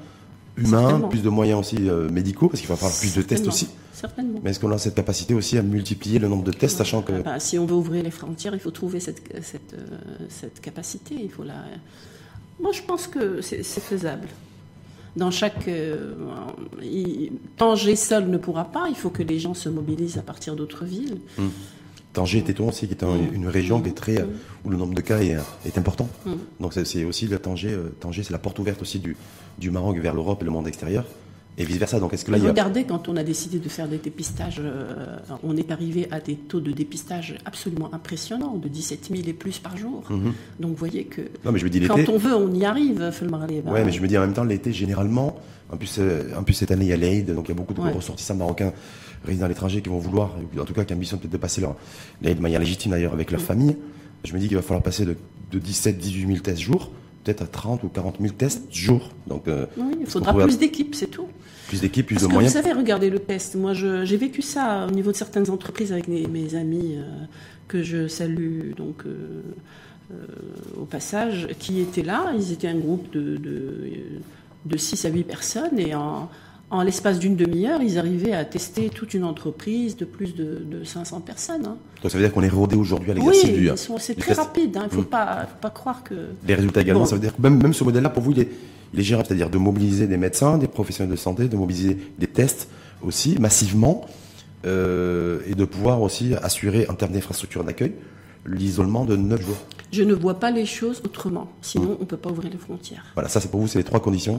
humains, plus de moyens aussi médicaux, parce qu'il va falloir plus de tests aussi. Certainement. Mais est-ce qu'on a cette capacité aussi à multiplier le nombre de tests, sachant que... Bah, si on veut ouvrir les frontières, il faut trouver cette, cette, cette capacité. Il faut la... Moi, je pense que c'est faisable dans chaque. Euh, Tanger seul ne pourra pas, il faut que les gens se mobilisent à partir d'autres villes. Hum. Tanger était aussi, qui est une région qui est très, hum. où le nombre de cas est, important. Hum. Donc c'est aussi le Tanger, euh, Tanger c'est la porte ouverte aussi du, du Maroc vers l'Europe et le monde extérieur et vice-versa. Donc, est-ce que là, Regardez, quand on a décidé de faire des dépistages, euh, on est arrivé à des taux de dépistage absolument impressionnants, de 17 000 et plus par jour. Mhm. Donc, vous voyez que non, mais je me dis, quand on veut, on y arrive, Oui, mais je me dis en même temps, l'été, généralement, en plus, euh, en plus cette année, il y a l'Aïd, donc il y a beaucoup de ressortissants marocains résidents à l'étranger qui vont vouloir, en tout cas, qui ambition peut-être de passer leur de manière légitime d'ailleurs avec leur famille. Je me dis qu'il va falloir passer de, de 17 18 000 tests jour peut-être à 30 ou 40 000 tests jour. Donc, euh, oui, il faudra plus d'équipes, c'est tout. Plus d'équipes, plus Parce de que moyens. Vous savez, regardez le test. Moi, j'ai vécu ça au niveau de certaines entreprises avec mes, amis euh, que je salue donc euh, au passage, qui étaient là. Ils étaient un groupe de, de, de 6 à 8 personnes et en en l'espace d'une demi-heure, ils arrivaient à tester toute une entreprise de plus de, 500 personnes. Hein. Donc ça veut dire qu'on est rodé aujourd'hui à l'exercice oui, c'est très rapide. Il hein. ne faut, mm. pas, pas croire que... Les résultats également, ça veut dire que même, même ce modèle-là, pour vous, il est, il est gérable. C'est-à-dire de mobiliser des médecins, des professionnels de santé, de mobiliser des tests aussi massivement euh, et de pouvoir aussi assurer, en termes d'infrastructure d'accueil, l'isolement de 9 jours. Je ne vois pas les choses autrement. Sinon, mm. on ne peut pas ouvrir les frontières. Voilà, ça c'est pour vous, c'est les trois conditions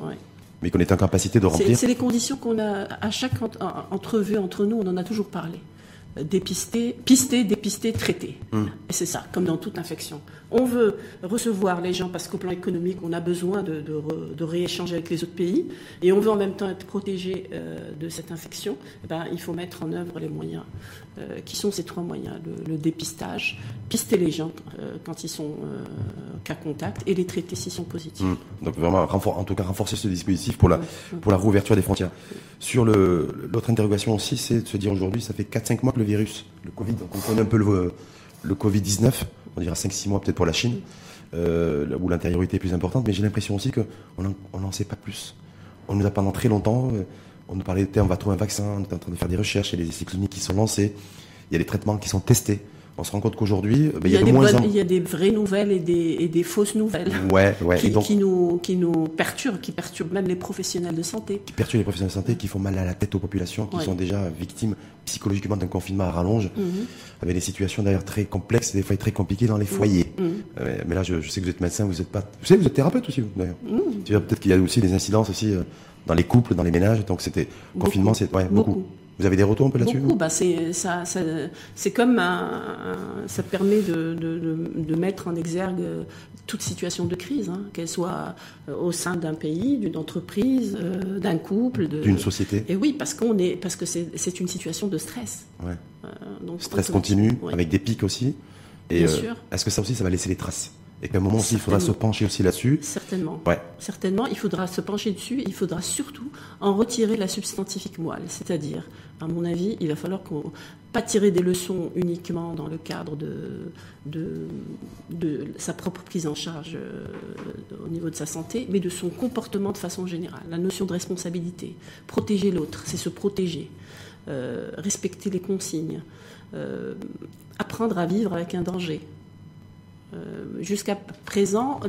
mais qu'on est en capacité de remplir. C'est les conditions qu'on a à chaque entrevue entre nous, on en a toujours parlé. Dépister, pister, dépister, traiter. Hmm. Et c'est ça, comme dans toute infection. On veut recevoir les gens parce qu'au plan économique, on a besoin de, de, rééchanger avec les autres pays, et on veut en même temps être protégé euh, de cette infection. Eh ben, il faut mettre en œuvre les moyens euh, qui sont ces trois moyens le, dépistage, pister les gens euh, quand ils sont cas contact et les traiter s'ils sont positifs. Hmm. Donc vraiment, en tout cas, renforcer ce dispositif pour la, pour la réouverture des frontières. Sur l'autre interrogation aussi, c'est de se dire aujourd'hui, ça fait 4-5 mois que le virus, le Covid, donc on connaît un peu le, le Covid-19, on dira 5-6 mois peut-être pour la Chine, euh, où l'intériorité est plus importante, mais j'ai l'impression aussi qu'on n'en sait pas plus. On nous a pendant très longtemps, euh, on nous parlait de on va trouver un vaccin, on est en train de faire des recherches, il y a des essais qui sont lancés, il y a des traitements qui sont testés on se rend compte qu'aujourd'hui, ben, il, y a, des il y a des vraies nouvelles et des, fausses nouvelles. Ouais, ouais. Qui, nous, qui nous perturbent, qui perturbent même les professionnels de santé. Qui perturbent les professionnels de santé, qui font mal à la tête aux populations, qui sont déjà victimes psychologiquement d'un confinement à rallonge, mhm. avec des situations d'ailleurs très complexes, des fois très compliquées dans les mhm. foyers. Mhm. Euh, mais là, je, sais que vous êtes médecin, vous êtes pas. Vous savez, vous êtes thérapeute aussi, d'ailleurs. Peut-être qu'il y a aussi des incidences aussi euh, dans les couples, dans les ménages. Donc c'était confinement, c'est ouais, beaucoup. Vous avez des retours un peu là-dessus Beaucoup. Bah c'est ça, ça c'est comme un, ça permet de, de, de, mettre en exergue toute situation de crise, hein, qu'elle soit euh, au sein d'un pays, d'une entreprise, euh, d'un couple, d'une société. Et oui, parce qu'on est, parce que c'est une situation de stress. Ouais. Euh, donc stress continu, avec des pics aussi. Et est-ce que ça aussi, ça va laisser les traces? Et qu'à un moment aussi, il faudra se pencher aussi là-dessus. Certainement. Ouais. Certainement, il faudra se pencher dessus. Il faudra surtout en retirer la substantifique moelle. C'est-à-dire, à mon avis, il va falloir qu'on pas tirer des leçons uniquement dans le cadre de, de, de sa propre prise en charge euh, au niveau de sa santé, mais de son comportement de façon générale. La notion de responsabilité. Protéger l'autre, c'est se protéger. Euh, respecter les consignes. Euh, apprendre à vivre avec un danger. Euh, jusqu'à présent,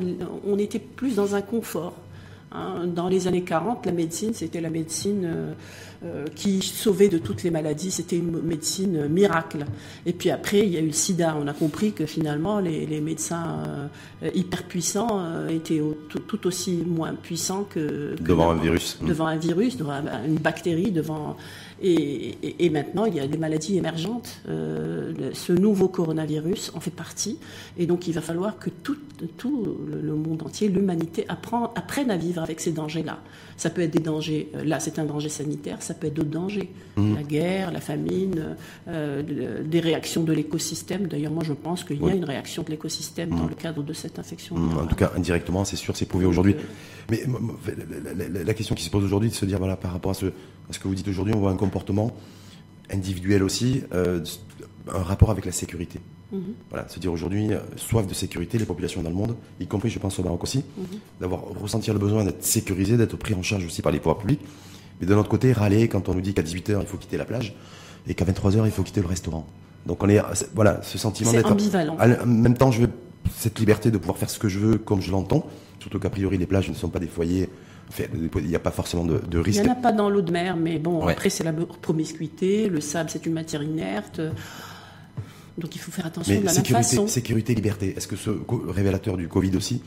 on était plus dans un confort. Hein. Dans les années 40, la médecine, c'était la médecine euh, euh, qui sauvait de toutes les maladies, c'était une médecine miracle. Et puis après, il y a eu le sida. On a compris que finalement, les, médecins hyper puissants étaient tout, aussi moins puissants que, devant un virus. Devant un virus, devant une bactérie, devant et, maintenant, il y a des maladies émergentes. Euh, ce nouveau coronavirus en fait partie. Et donc, il va falloir que tout, tout le monde entier, l'humanité, apprenne à vivre avec ces dangers-là. Ça peut être des dangers, euh, là c'est un danger sanitaire, ça peut être d'autres dangers. Mmh. La guerre, la famine, euh, des réactions de l'écosystème. D'ailleurs, moi je pense qu'il y a une réaction de l'écosystème dans mmh. le cadre de cette infection. Mmh. En tout cas, indirectement, c'est sûr, c'est prouvé aujourd'hui. Mais la, question qui se pose aujourd'hui, de se dire, voilà, par rapport à ce, ce que vous dites aujourd'hui, on voit un comportement individuel aussi, un rapport avec la sécurité. Mhm. Voilà, se dire aujourd'hui, soif de sécurité, les populations dans le monde, y compris je pense au Maroc aussi, mhm. d'avoir ressentir le besoin d'être sécurisé, d'être pris en charge aussi par les pouvoirs publics. Mais de notre côté, râler quand on nous dit qu'à 18h il faut quitter la plage et qu'à 23h il faut quitter le restaurant. Donc on est, voilà, ce sentiment d'être ambivalent. En même temps, je veux cette liberté de pouvoir faire ce que je veux comme je l'entends, surtout qu'a priori les plages ne sont pas des foyers il n'y a pas forcément de, risque. Il n'y en a pas dans l'eau de mer, mais bon, après c'est la promiscuité, le sable c'est une matière inerte. Donc il faut faire attention de la sécurité, même façon. Sécurité, liberté. Est-ce que ce révélateur du Covid aussi,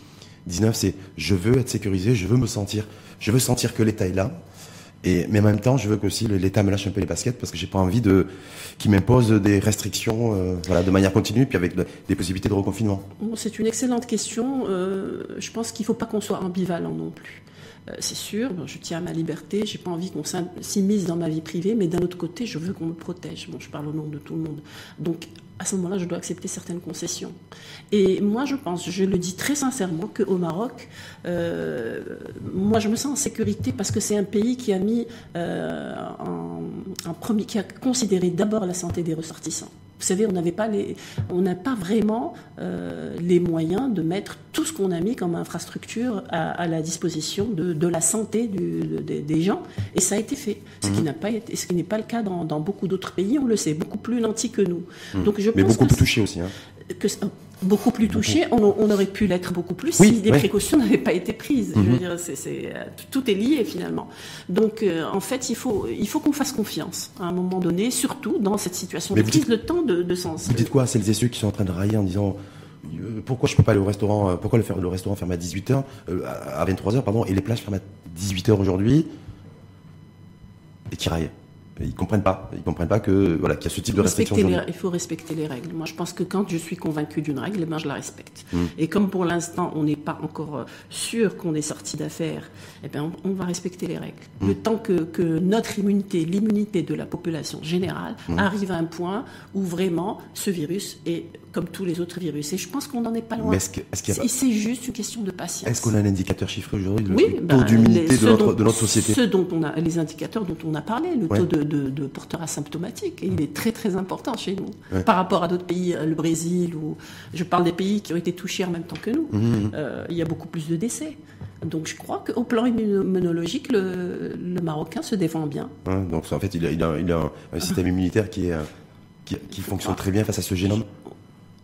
19, c'est je veux être sécurisé, je veux me sentir, je veux sentir que l'État est là. Et, mais en même temps, je veux que aussi l'État me lâche un peu les baskets parce que j'ai pas envie de qu'il m'impose des restrictions, euh, voilà, de manière continue, puis avec des possibilités de reconfinement. c'est une excellente question. Euh, je pense qu'il ne faut pas qu'on soit ambivalent non plus. Euh, c'est sûr, je tiens à ma liberté, j'ai pas envie qu'on s'immisce dans ma vie privée, mais d'un autre côté, je veux qu'on me protège. Je parle au nom de tout le monde. Donc, à ce moment-là, je dois accepter certaines concessions. Et moi, je pense, je le dis très sincèrement, qu'au Maroc, euh, moi, je me sens en sécurité parce que c'est un pays qui a mis euh, premier, qui a considéré d'abord la santé des ressortissants. Vous savez, on n'avait pas les, on n'a pas vraiment euh, les moyens de mettre tout ce qu'on a mis comme infrastructure à, la disposition de, la santé des gens, et ça a été fait. Ce qui mhm. n'a pas été, ce qui n'est pas le cas dans, beaucoup d'autres pays, on le sait, beaucoup plus nantis que nous. Mhm. Donc je Mais beaucoup plus touchés aussi. Hein beaucoup plus touchés. On, aurait pu l'être beaucoup plus si des précautions n'avaient pas été prises. Je veux mhm. dire, euh, tout est lié finalement. Donc, euh, en fait, il faut, il faut qu'on fasse confiance à un moment donné, surtout dans cette situation de crise, le temps de, de sens. Vous dites quoi à celles et ceux qui sont en train de railler en disant euh, pourquoi je peux pas aller au restaurant Pourquoi le, le restaurant ferme à 18h, à 23h, pardon, et les plages ferment à 18h aujourd'hui Et qui raillent ils comprennent pas. Ils comprennent pas que voilà qu'il y a ce type de restriction. il faut respecter les règles. Moi, je pense que quand je suis convaincu d'une règle, eh ben, je la respecte. Hmm. Et comme pour l'instant, on n'est pas encore euh, sûr qu'on est sorti d'affaires, eh ben, on, va respecter les règles. Hmm. Le temps que, que notre immunité, l'immunité de la population générale, hmm. arrive à un point où vraiment ce virus est comme tous les autres virus. Et je pense qu'on n'en est pas loin. C'est juste une question de patience. Est-ce qu'on a un indicateur chiffré aujourd'hui le, taux ben, d'humidité de, notre, société Ce dont on a, les indicateurs dont on a parlé, le taux de, porteurs asymptomatiques, il est très très important chez nous. Par rapport à d'autres pays, euh, le Brésil, ou je parle des pays qui ont été touchés en même temps que nous, mmh, mmh. Euh, il y a beaucoup plus de décès. Donc je crois qu'au plan immunologique, le, Marocain se défend bien. donc en fait, il a, il a, un, système immunitaire qui, est, qui, fonctionne très bien face à ce génome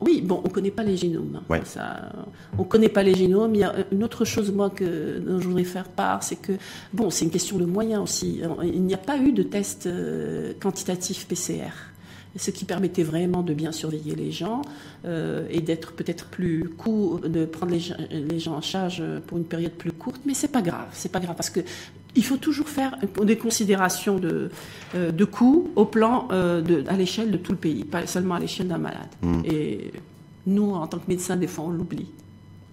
oui, bon, on ne connaît pas les génomes. Ça, on ne connaît pas les génomes. Il y a une autre chose, moi, que, dont je voudrais faire part, c'est que, bon, c'est une question de moyens aussi. Il n'y a pas eu de test euh, quantitatif PCR ce qui permettait vraiment de bien surveiller les gens euh, et d'être peut-être plus court, de prendre les, gens en charge pour une période plus courte. Mais c'est pas grave, c'est pas grave parce que il faut toujours faire des considérations de, euh, de coûts au plan euh, de, à l'échelle de tout le pays, pas seulement à l'échelle d'un malade. Hmm. Et nous, en tant que médecins, des fois, on l'oublie.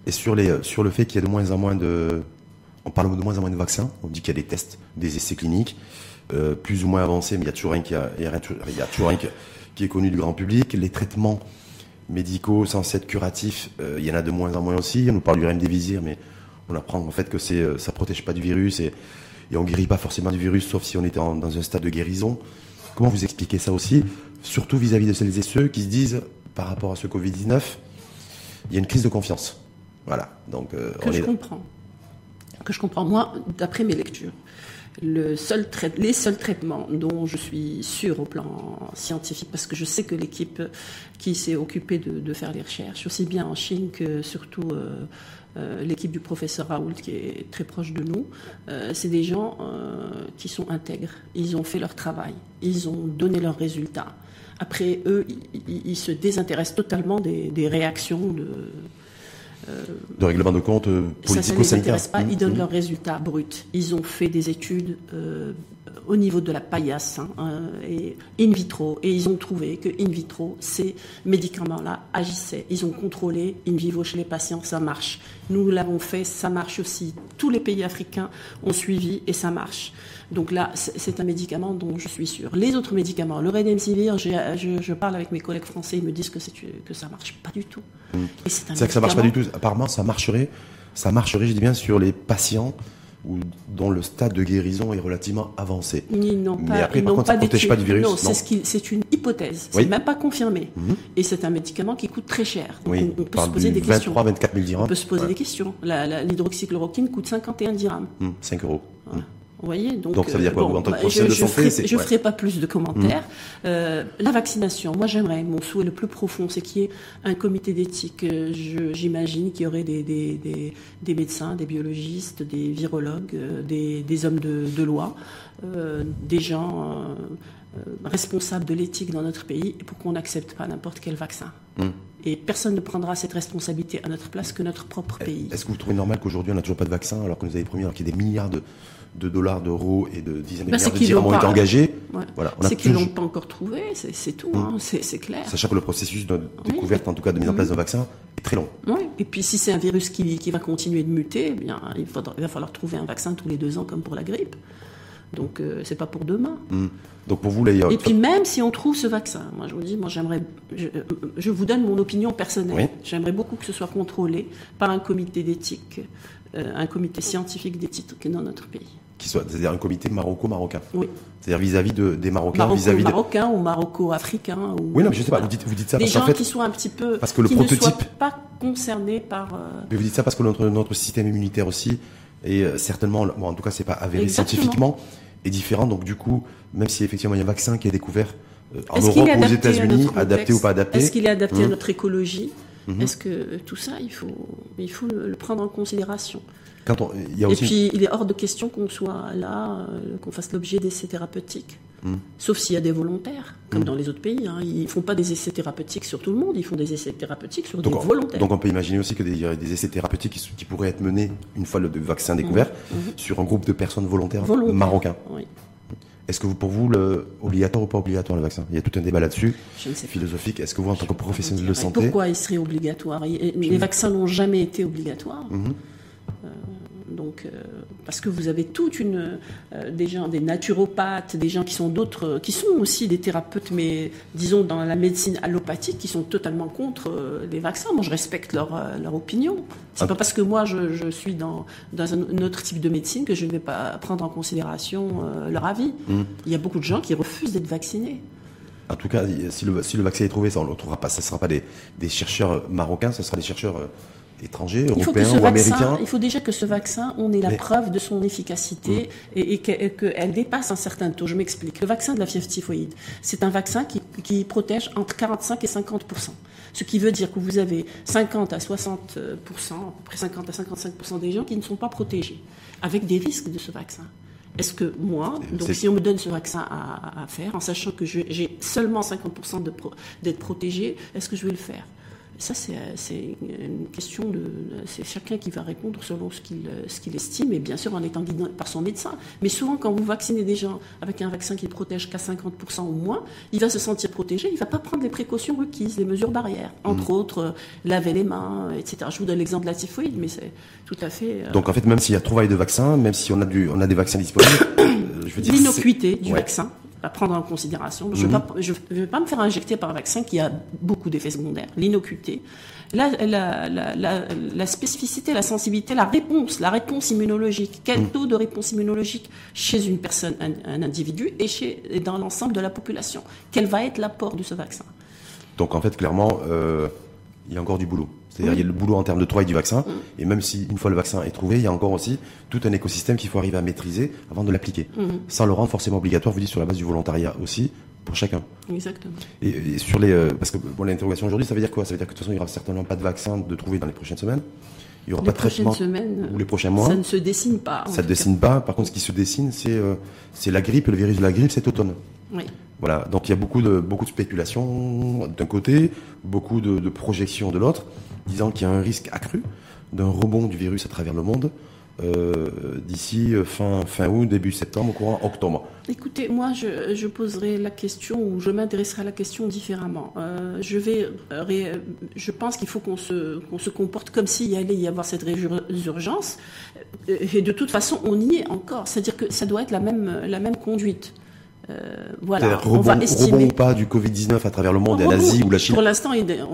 Et sur, les, sur le fait qu'il y a de moins en moins de, on parle de moins en moins de vaccins, on dit qu'il y a des tests, des essais cliniques. Euh, plus ou moins avancé, mais il y a toujours rien qui, a, il y a toujours rien qui, est connu du grand public. Les traitements médicaux censés être curatifs, euh, il y en a de moins en moins aussi. On nous parle du remdesivir, mais on apprend en fait que c'est, euh, ça protège pas du virus et, et on guérit pas forcément du virus, sauf si on était dans un stade de guérison. Comment vous expliquez ça aussi, surtout vis-à-vis de celles et ceux qui se disent, par rapport à ce Covid-19, il y a une crise de confiance. Voilà. Donc, que je comprends. Que je comprends. Moi, d'après mes lectures, le seul les seuls traitements dont je suis sûre au plan scientifique, parce que je sais que l'équipe qui s'est occupée de, faire les recherches, aussi bien en Chine que surtout euh, euh, l'équipe du professeur Raoult qui est très proche de nous, euh, c'est des gens qui sont intègres. Ils ont fait leur travail, ils ont donné leurs résultats. Après, eux, ils, se désintéressent totalement des réactions de de règlement de compte euh, politico-sanitaire. Ça ne les intéresse pas, ils donnent mmh. leurs résultats bruts. Ils ont fait des études euh, au niveau de la paillasse hein, euh, et in vitro, et ils ont trouvé que in vitro, ces médicaments-là agissaient. Ils ont contrôlé in vivo chez les patients, ça marche. Nous l'avons fait, ça marche aussi. Tous les pays africains ont suivi et ça marche. Donc là, c'est un médicament dont je suis sûre. Les autres médicaments, le Redemsivir, je, je, parle avec mes collègues français, ils me disent que, que ça marche pas du tout. Mmh. C'est que ça marche pas du tout. Apparemment, ça marcherait, ça marcherait, je dis bien, sur les patients ou dont le stade de guérison est relativement avancé. Ils n'ont Mais pas, après, ils par contre, ça pas protège pas du virus, Non, non c'est ce une hypothèse. Oui. C'est même pas confirmé. Mhm. Et c'est un médicament qui coûte très cher. Donc Oui, on, on on peut se poser des questions. 23-24 000 On dirhams. peut se poser Ouais. des questions. L'hydroxychloroquine coûte 51 dirhams. Hum, 5 euros. Hum. Vous voyez donc, Donc, ça veut dire quoi, euh, vous, en tant que bah, professionnel de je santé, ferai- Je ne ouais. ferai pas plus de commentaires. Euh, la vaccination, moi j'aimerais, mon souhait le plus profond, c'est qu'il y ait un comité d'éthique. Euh, J'imagine qu'il y aurait des, des, des, des médecins, des biologistes, des virologues, des, des hommes de, de loi, euh, des gens euh, responsables de l'éthique dans notre pays pour qu'on n'accepte pas n'importe quel vaccin. Hum. Et personne ne prendra cette responsabilité à notre place que notre propre pays. Est-ce que vous trouvez normal qu'aujourd'hui on n'a toujours pas de vaccin alors que nous avez promis alors qu'il y a des milliards de, de dollars, d'euros et de dizaines de Bah, milliards de dirhams l'ont ont été engagés Ouais. Voilà, C'est qu'ils l'ont toujours- pas encore trouvé, c'est tout, Hum. hein, c'est clair. Sachant que le processus de découverte, en tout cas de mise en place d'un vaccin, est très long. Oui, et puis si c'est un virus qui, qui va continuer de muter, eh bien, il, faudra- il va falloir trouver un vaccin tous les deux ans comme pour la grippe. Donc euh, c'est pas pour demain. Hum. Donc pour vous, Et puis même si on trouve ce vaccin, moi je vous dis, moi j'aimerais, je, je vous donne mon opinion personnelle. Oui. J'aimerais beaucoup que ce soit contrôlé par un comité d'éthique, euh, un comité scientifique d'éthique dans notre pays. Qu'il soit, c'est-à-dire un comité maroco-marocain. Oui, C'est-à-dire vis-à-vis de, des Marocains, vis-à-vis de... Marocain ou maroco-africain. Ou, Oui, non, mais je sais pas, vous dites, vous dites ça Des parce gens fait, qui soient un petit peu, parce que le qui ne prototype- soient pas concernés par. euh, mais vous dites ça parce que notre, notre système immunitaire aussi est euh, certainement, bon, en tout cas, c'est pas avéré Exactement. scientifiquement, est différent. Donc du coup, même si effectivement il y a un vaccin qui est découvert euh, en Europe ou aux États-Unis, adapté ou pas adapté, Est-ce qu'il est adapté à Mhm. notre écologie Mhm. Est-ce que tout ça, il faut, il faut le, le prendre en considération quand on, il y a Et puis, il est hors de question qu'on soit là, euh, qu'on fasse l'objet d'essais thérapeutiques. Mhm. Sauf s'il y a des volontaires, comme Mhm. dans les autres pays. hein. Ils font pas des essais thérapeutiques sur tout le monde, ils font des essais thérapeutiques sur Donc, des on- volontaires. donc on peut imaginer aussi que des, a des essais thérapeutiques qui, pourraient être menés une fois le vaccin découvert Mhm. sur un groupe de personnes volontaires, Volontaires. marocains. Oui, Est-ce que vous, pour vous, le, obligatoire ou pas obligatoire le vaccin? Il y a tout un débat là-dessus, ne philosophique. Est-ce que vous, en tant que professionnel de santé, Pourquoi il serait obligatoire? Les vaccins n'ont jamais été obligatoires. Mhm. Euh, donc, euh, parce que vous avez toute une euh, des gens, des naturopathes, des gens qui sont d'autres, qui sont aussi des thérapeutes, mais disons dans la médecine allopathique, qui sont totalement contre euh, les vaccins. Moi, je respecte leur leur opinion. C'est Ah. pas parce que moi je, je suis dans dans un, un autre type de médecine que je ne vais pas prendre en considération leur avis. Mhm. Il y a beaucoup de gens qui refusent d'être vaccinés. En tout cas, si le, si le vaccin est trouvé, ça, on ne le trouvera pas. Ça ne sera pas des, des chercheurs marocains, ce sera des chercheurs étrangers, Il faut, que européens ce ou vaccin, américains. il faut déjà que ce vaccin, on ait la Mais- Mm. preuve de son efficacité et, et que- et qu'elle dépasse un certain taux. Je m'explique. Le vaccin de la fièvre typhoïde, c'est un vaccin qui, qui protège entre 45 et 50 Ce qui veut dire que vous avez 50 à 60 à peu près 50 à 55% des gens qui ne sont pas protégés, avec des risques de ce vaccin. Est-ce que moi, donc si on me donne ce vaccin à, à faire, en sachant que j'ai seulement 50% de pro- d'être protégé, est-ce que je vais le faire? Ça, c'est euh, c'est une question de. C'est chacun qui va répondre selon ce qu'il euh, qu'il estime, et bien sûr en étant guidé par son médecin. Mais souvent, quand vous vaccinez des gens avec un vaccin qui ne protège qu'à 50% ou moins, il va se sentir protégé, il ne va pas prendre les précautions requises, les mesures barrières. Entre autres, euh, laver les mains, euh, etc. Je vous donne l'exemple de la typhoïde, mais c'est tout à fait. euh, Donc en fait, même s'il y a trouvaille de vaccins, même si on a, du, on a des vaccins disponibles, euh, je veux dire, c'est- L'innocuité du Ouais. vaccin à prendre en considération. Je ne Mhm. vais, pas- je vais pas me faire injecter par un vaccin qui a beaucoup d'effets secondaires. L'innocuité, la, la, la, la, la spécificité, la sensibilité, la réponse, la réponse immunologique. Quel Mhm. taux de réponse immunologique chez une personne, un, un individu et, chez, et dans l'ensemble de la population? Quel va être l'apport de ce vaccin? Donc en fait, clairement, euh, il y a encore du boulot. C'est-à-dire il y a le boulot en termes de travail du vaccin, et même si une fois le vaccin est trouvé, il y a encore aussi tout un écosystème qu'il faut arriver à maîtriser avant de l'appliquer. Sans le rendre forcément obligatoire, vous dites sur la base du volontariat aussi, pour chacun. Exactement. Et, et sur les, euh, parce que bon, l'interrogation aujourd'hui, ça veut dire quoi? Ça veut dire que de toute façon, il n'y aura certainement pas de vaccin de trouver dans les prochaines semaines. Il n'y aura Les pas de traitement prochaines semaines, ou les prochains mois. ça ne se dessine pas. Ça ne dessine pas. Par contre, ce qui se dessine, c'est euh, c'est la grippe, le virus de la grippe cet automne. Oui. Voilà, donc il y a beaucoup de, beaucoup de spéculations d'un côté, beaucoup de, projections de l'autre, disant qu'il y a un risque accru d'un rebond du virus à travers le monde euh, d'ici euh, fin, fin août, début septembre, courant octobre. Écoutez, moi, je, poserai la question ou je m'intéresserai à la question différemment. Euh, je vais, je pense qu'il faut qu'on se, qu'on se comporte comme s'il allait y avoir cette résurgence. Et de toute façon, on y est encore. C'est-à-dire que ça doit être la même, la même conduite. Euh, voilà, on va estimer. Rebond ou pas du Covid-19 à travers le monde, et l'Asie ou la Chine Pour l'instant,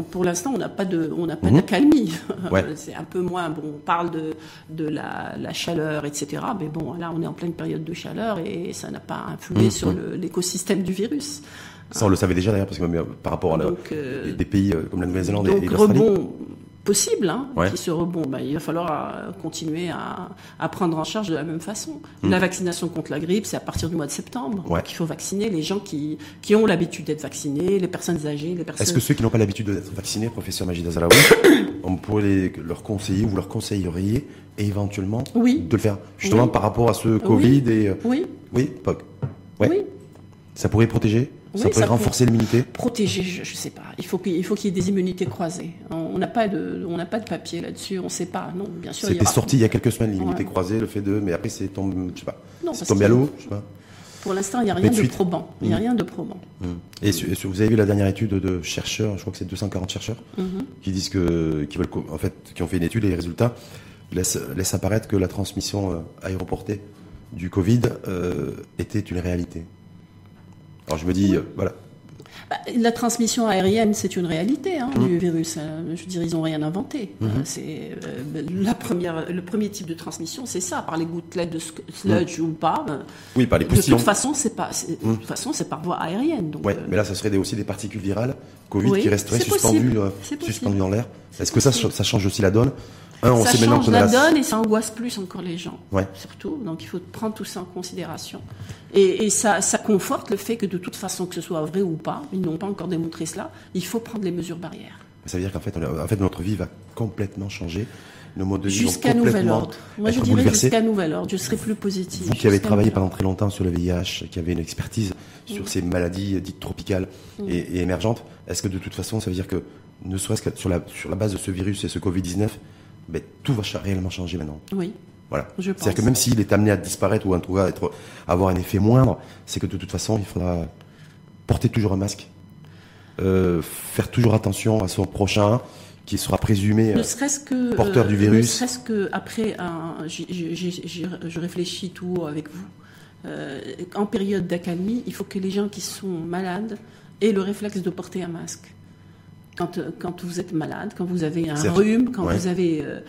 pour l'instant, on n'a pas de, on n'a pas mhm. d'accalmie. C'est un peu moins. Bon, on parle de de la, la, chaleur, etc. Mais bon, là, on est en pleine période de chaleur et ça n'a pas influé mhm. sur l'écosystème du virus. Ça, on le savait déjà d'ailleurs, parce que par rapport à euh, des pays euh, comme la Nouvelle-Zélande et l'Australie possible hein, qui se rebond, bah, il va falloir euh, continuer à, prendre en charge de la même façon. Hmm. La vaccination contre la grippe, c'est à partir du mois de septembre qu'il faut vacciner les gens qui, qui ont l'habitude d'être vaccinés, les personnes âgées, les personnes... Est-ce que ceux qui n'ont pas l'habitude d'être vaccinés, professeur Majid Azalaoui, on pourrait leur conseiller, vous leur conseilleriez éventuellement oui. de le faire justement par rapport à ce Covid et... Euh, oui. Oui, POC. Oui. Ça pourrait protéger ça pourrait renforcer l'immunité Protéger, je ne sais pas. Il faut qu'il y ait des immunités croisées. On n'a pas de on pas de papier là-dessus. On ne sait pas. Non, bien sûr. C'était sorti il y a quelques semaines l'immunité croisée, le fait de. Mais après c'est tombé, je sais pas. c'est tombé à l'eau, je sais pas. Pour l'instant, il n'y a rien de, probant. Il n'y a mm. rien de probant. Mm. Et vous avez vu la dernière étude de chercheurs, je crois que c'est 240 chercheurs, mm-hmm. qui disent que, qui veulent, en fait, qui ont fait une étude et les résultats laissent, laissent apparaître que la transmission euh, aéroportée du Covid euh, était une réalité. Alors je me dis, euh, voilà. Bah, la transmission aérienne, c'est une réalité hein, du mmh. virus. Euh, je veux dire, ils n'ont rien inventé. Mmh. Euh, c'est la première, le premier type de transmission, c'est ça, par les gouttelettes de sludge mmh. ou pas. Oui, par les postillons. De toute façon, c'est pas, de toute façon, c'est par voie aérienne. Oui, mais là, ça serait aussi des particules virales, Covid, qui resteraient suspendues, suspendues dans l'air. Est-ce que ça, ça change aussi la donne? Ça change la, donne et ça angoisse plus encore les gens, surtout. Donc il faut prendre tout ça en considération. Et, ça, conforte le fait que de toute façon, que ce soit vrai ou pas, ils n'ont pas encore démontré cela, il faut prendre les mesures barrières. Ça veut dire qu'en fait, en fait, notre vie va complètement changer. Nos modes de vie Jusqu'à nouvel ordre. Moi, je dirais jusqu'à nouvel ordre. Je serais plus positif. Vous qui avez travaillé pendant très longtemps sur le VIH, qui avez une expertise sur ces maladies dites tropicales et, émergentes, est-ce que de toute façon, ça veut dire que, ne serait-ce que sur la, sur la base de ce virus et ce Covid-19, ben, tout va réellement changer maintenant. Oui. Voilà. C'est-à-dire que même s'il est amené à disparaître ou en tout cas être, avoir un effet moindre, c'est que de toute façon, il faudra porter toujours un masque, euh, faire toujours attention à son prochain qui sera présumé que, porteur du virus. Ne serait-ce que après, je réfléchis tout avec vous. Euh, en période d'accalmie, il faut que les gens qui sont malades aient le réflexe de porter un masque quand, euh, quand vous êtes malade, quand vous avez un rhume, quand vous avez euh,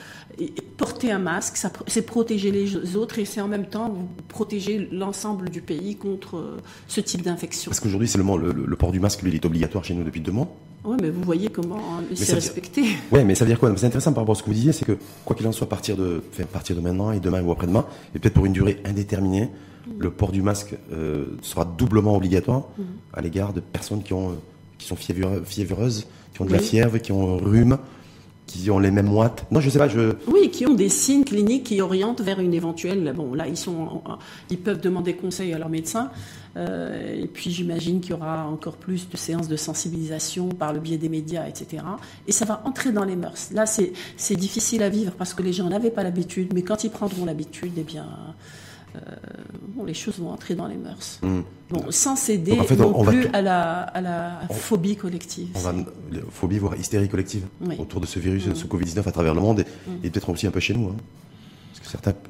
porté un masque, c'est protéger les autres et c'est en même temps protéger l'ensemble du pays contre euh, ce type d'infection. Parce qu'aujourd'hui, c'est le, le, port du masque, lui, il est obligatoire chez nous depuis deux mois. Oui, mais vous voyez comment c'est respecté. Oui, mais ça veut dire quoi? C'est intéressant par rapport à ce que vous disiez, c'est que quoi qu'il en soit, à partir de, enfin, partir de maintenant et demain ou après-demain, et peut-être pour une durée indéterminée, mm. le port du masque sera doublement obligatoire mm. à l'égard de personnes qui ont qui sont fiévreuses, qui ont de la fièvre, qui ont un rhume, qui ont les mêmes moites. Non, je sais pas, je. Oui, qui ont des signes cliniques qui orientent vers une éventuelle. Bon, là, ils sont, ils peuvent demander conseil à leur médecin. Euh, et puis, j'imagine qu'il y aura encore plus de séances de sensibilisation par le biais des médias, etc. Et ça va entrer dans les mœurs. Là, c'est difficile à vivre parce que les gens n'avaient pas l'habitude, mais quand ils prendront l'habitude, eh bien, euh, bon, les choses vont entrer dans les mœurs. Hmm. Bon, sans céder non plus à, la, à la phobie collective. On va, phobie, voire hystérie collective autour de ce virus, de ce hmm. Covid-19 à travers le monde et, hmm. et peut-être aussi un peu chez nous. Hein.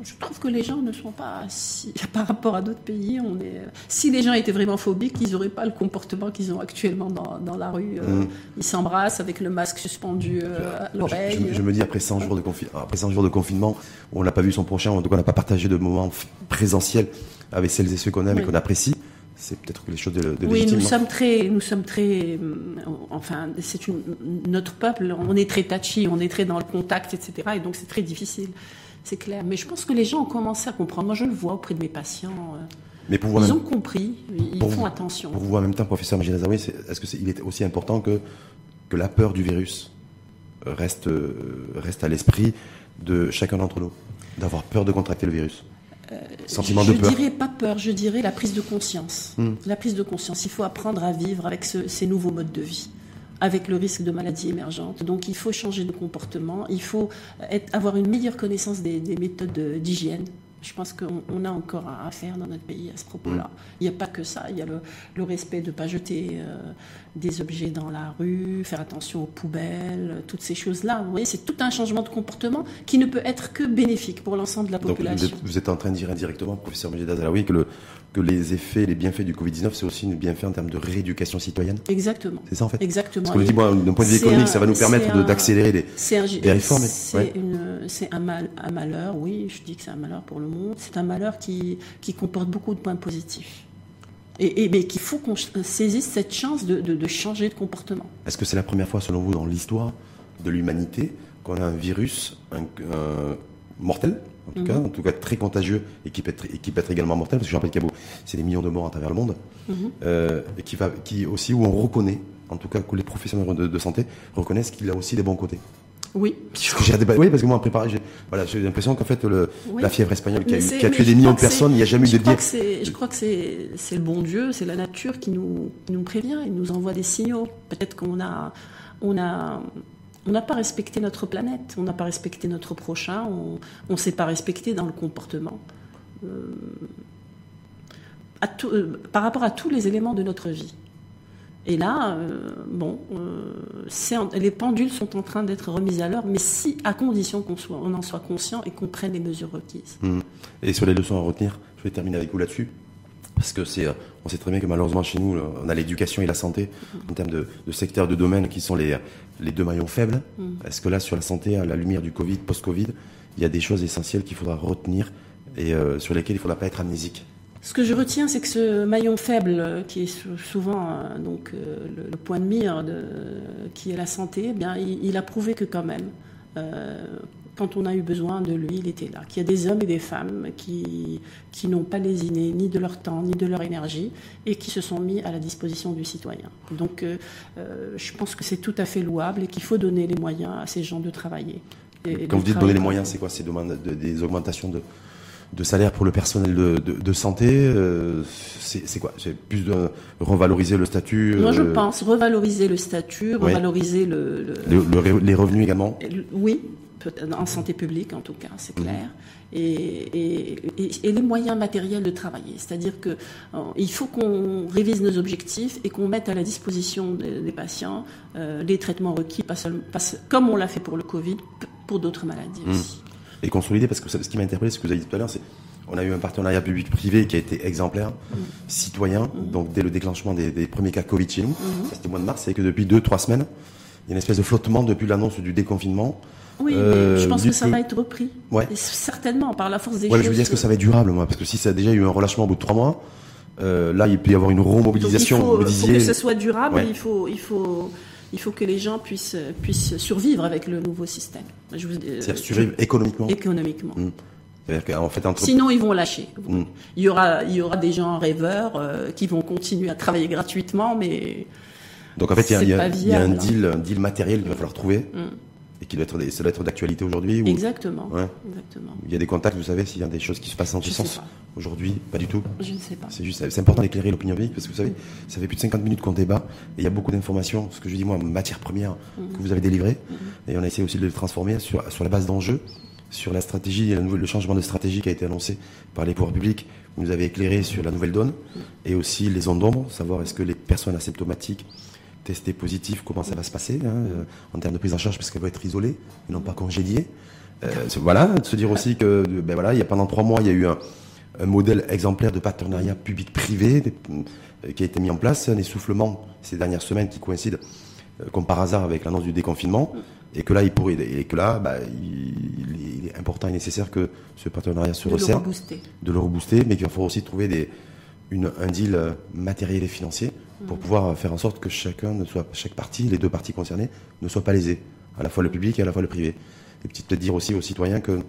Je trouve que les gens ne sont pas si, par rapport à d'autres pays. On est, si les gens étaient vraiment phobiques, ils n'auraient pas le comportement qu'ils ont actuellement dans, dans la rue. Euh, mm. Ils s'embrassent avec le masque suspendu euh, à l'oreille. Je, me dis après 100 jours de après 100 jours de confinement, on n'a pas vu son prochain, donc on n'a pas partagé de moments présentiels avec celles et ceux qu'on aime et qu'on apprécie c'est peut-être que les choses de, de Oui, nous sommes très, nous sommes très, euh, enfin, c'est notre peuple, on est très touchy, on est très dans le contact, etc. Et donc c'est très difficile c'est clair. Mais je pense que les gens ont commencé à comprendre. Moi, je le vois auprès de mes patients. Euh, Mais pour ils ont compris, ils font attention. Pour vous, en même temps, professeur Magid est-ce qu'il est, aussi important que, que la peur du virus reste, reste à l'esprit de chacun d'entre nous D'avoir peur de contracter le virus? Euh, Sentiment de peur Je dirais pas peur, je dirais la prise de conscience. Hmm. La prise de conscience. Il faut apprendre à vivre avec ces nouveaux modes de vie avec le risque de maladies émergentes. Donc il faut changer de comportement, il faut être, avoir une meilleure connaissance des, méthodes d'hygiène Je pense qu'on a encore à faire dans notre pays à ce propos-là. Mm. Il n'y a pas que ça. Il y a le, respect de ne pas jeter euh, des objets dans la rue, faire attention aux poubelles, toutes ces choses-là. Vous voyez, c'est tout un changement de comportement qui ne peut être que bénéfique pour l'ensemble de la population. Donc, vous, êtes, en train de dire indirectement, professeur Majid Zalaoui, que le, que les effets, les bienfaits du Covid-19, c'est aussi un bienfait en termes de rééducation citoyenne Exactement. C'est ça en fait Exactement. Parce qu'on dit, bon, d'un point de vue économique, ça va nous permettre d'accélérer les, les, réformes. C'est un, mal, un malheur, oui, je dis que c'est un malheur pour le monde. C'est un malheur qui, qui comporte beaucoup de points positifs. Et, mais qu'il faut qu'on saisisse cette chance de, de, changer de comportement. Est-ce que c'est la première fois, selon vous, dans l'histoire de l'humanité, qu'on a un virus un, mortel? En tout, cas, mhm. en tout cas très contagieux et qui peut être, qui peut être également mortel, parce que je rappelle qu'il y a c'est des millions de morts à travers le monde, mhm. euh, et qui, va, qui aussi où on reconnaît, en tout cas que les professionnels de, santé reconnaissent qu'il a aussi des bons côtés. Oui. oui, parce que moi, en préparé, j'ai voilà, l'impression qu'en fait, le, la fièvre espagnole qui a, qui a tué des millions de personnes, il n'y a jamais eu de dire. Je crois que c'est le bon Dieu, c'est la nature qui nous, nous prévient, il nous envoie des signaux. Peut-être qu'on a, on a, on n'a pas respecté notre planète, on n'a pas respecté notre prochain, on ne s'est pas respecté dans le comportement. Euh, euh, par rapport à tous les éléments de notre vie. Et là, euh, bon, les pendules sont en train d'être remises à l'heure, mais si, à condition qu'on en soit conscient et qu'on prenne les mesures requises. Mmh. Et sur les leçons à retenir, je vais terminer avec vous là-dessus. Parce que c'est, on sait très bien que malheureusement chez nous, on a l'éducation et la santé en termes de, de secteurs de domaines qui sont les, les deux maillons faibles. Mm. Est-ce que là, sur la santé, à la lumière du Covid, post-Covid, il y a des choses essentielles qu'il faudra retenir et euh, sur lesquelles il ne faudra pas être amnésique? Ce que je retiens, c'est que ce maillon faible, euh, qui est souvent euh, donc le, point de mire de, qui est la santé, eh bien, il, a prouvé que quand même, quand on a eu besoin de lui, il était là. Qu'il y a des hommes et des femmes qui, qui n'ont pas lésiné ni de leur temps, ni de leur énergie, et qui se sont mis à la disposition du citoyen. Donc euh, euh, je pense que c'est tout à fait louable et qu'il faut donner les moyens à ces gens de travailler. Quand vous dites donner les moyens, c'est quoi C'est des augmentations de, de salaire pour le personnel de, de, santé euh, C'est quoi? C'est plus de revaloriser le statut Moi, je pense revaloriser le statut, revaloriser le, les revenus également? Oui, en santé publique en tout cas, c'est clair, et, les moyens matériels de travailler. C'est-à-dire qu'il euh, faut qu'on révise nos objectifs et qu'on mette à la disposition des, patients euh, les traitements requis, pas seulement, comme on l'a fait pour le Covid, pour d'autres maladies mmh. aussi. Et consolider, parce que ce qui m'a interpellé, ce que vous avez dit tout à l'heure, c'est on a eu un partenariat public-privé qui a été exemplaire, mmh. citoyen, mmh. donc dès le déclenchement des, premiers cas Covid chez nous, c'était au mois de mars, c'est que depuis deux, trois semaines, il y a une espèce de flottement depuis l'annonce du déconfinement. Oui, mais euh, je pense que ça va être repris. Ouais. certainement, par la force des ouais, choses. je veux dire, est-ce que ça va être durable, moi? Parce que si ça a déjà eu un relâchement au bout de trois mois, euh, là, il peut y avoir une remobilisation. Donc, il faut, pour que ce soit durable, il, faut, il, faut, il faut que les gens puissent, puissent survivre avec le nouveau système. C'est-à-dire survivre économiquement Économiquement. Mmh. En fait, entre... Sinon, ils vont lâcher. Mmh. Il, y aura, il y aura des gens rêveurs euh, qui vont continuer à travailler gratuitement, mais. Donc en fait, il y, a, il y a un, deal, un deal matériel qu'il va falloir trouver. Mmh et qui doit être, ça doit être d'actualité aujourd'hui Exactement. Exactement. Il y a des contacts, vous savez, s'il y a des choses qui se passent en ce sens aujourd'hui, pas du tout. Je ne sais pas. C'est juste, c'est important d'éclairer l'opinion publique parce que vous savez, ça fait plus de 50 minutes qu'on débat et il y a beaucoup d'informations, ce que je dis moi, matière première mhm. que vous avez délivrée mhm. et on a essayé aussi de le transformer sur, sur la base d'enjeux, sur la stratégie, le changement de stratégie qui a été annoncé par les pouvoirs publics. Vous nous avez éclairé sur la nouvelle donne mhm. et aussi les ondes d'ombre, savoir est-ce que les personnes asymptomatiques tester positif, comment ça va se passer hein, euh, en termes de prise en charge, parce qu'elle va être isolée et non pas congédiée. Euh, voilà, de se dire aussi que ben voilà, il y a pendant trois mois, il y a eu un, modèle exemplaire de partenariat public-privé euh, qui a été mis en place, un essoufflement ces dernières semaines qui coïncide comme par hasard avec l'annonce du déconfinement, et que là, il pourrait, et que là, bah, il, est important et nécessaire que ce partenariat se resserre, de le rebooster, mais qu'il va falloir aussi trouver des, une, un deal matériel et financier pour pouvoir faire en sorte que chacun ne soit, chaque partie, les deux parties concernées, ne soient pas lésées, à la fois le public et à la fois le privé. Et peut-être dire aussi aux citoyens que,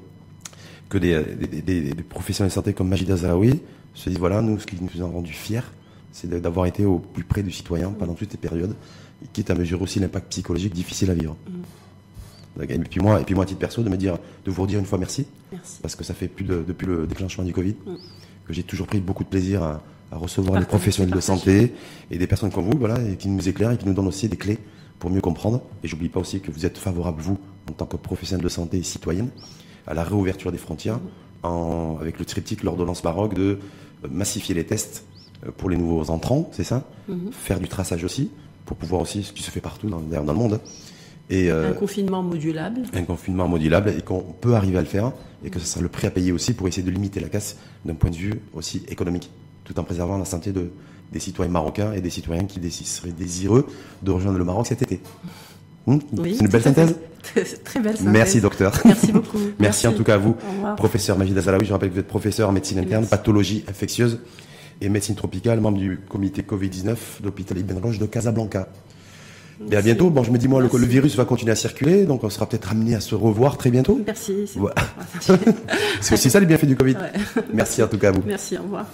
que des, des, professionnels de santé comme Majida Zaraoui se disent voilà, nous, ce qui nous a rendu fiers, c'est d'avoir été au plus près du citoyen pendant toutes ces périodes, quitte à mesurer aussi l'impact psychologique difficile à vivre. Mm. Et puis moi, et puis moi, à titre perso, de me dire, de vous redire une fois merci, parce que ça fait plus de, depuis le déclenchement du Covid, mm. Que j'ai toujours pris beaucoup de plaisir à, à recevoir des professionnels de santé et des personnes comme vous, voilà, et qui nous éclairent et qui nous donnent aussi des clés pour mieux comprendre. Et j'oublie pas aussi que vous êtes favorable, vous, en tant que professionnel de santé et citoyenne, à la réouverture des frontières en, avec le triptyque l'ordonnance Maroc de massifier les tests pour les nouveaux entrants, c'est ça? Mhm. Faire du traçage aussi, pour pouvoir aussi, ce qui se fait partout dans, le monde. Et euh, Un confinement modulable. un confinement modulable et qu'on peut arriver à le faire et que ce sera le prix à payer aussi pour essayer de limiter la casse d'un point de vue aussi économique, tout en préservant la santé de, des citoyens marocains et des citoyens qui seraient désireux de rejoindre le Maroc cet été. Hmm Oui, C'est une belle synthèse Très belle synthèse. Merci docteur. Merci beaucoup. Merci, en tout cas à vous, professeur Majid Azalaoui. Je rappelle que vous êtes professeur en médecine interne, Merci. pathologie infectieuse et médecine tropicale, membre du comité Covid-19 de l'hôpital Ibn Roche de Casablanca. Et à bientôt. Bon, je me dis, moi, le, le virus va continuer à circuler, donc on sera peut-être amené à se revoir très bientôt. Merci. c'est- Voilà. Aussi ça les bienfaits du Covid. Ouais. Merci en tout cas à vous. Merci, au revoir.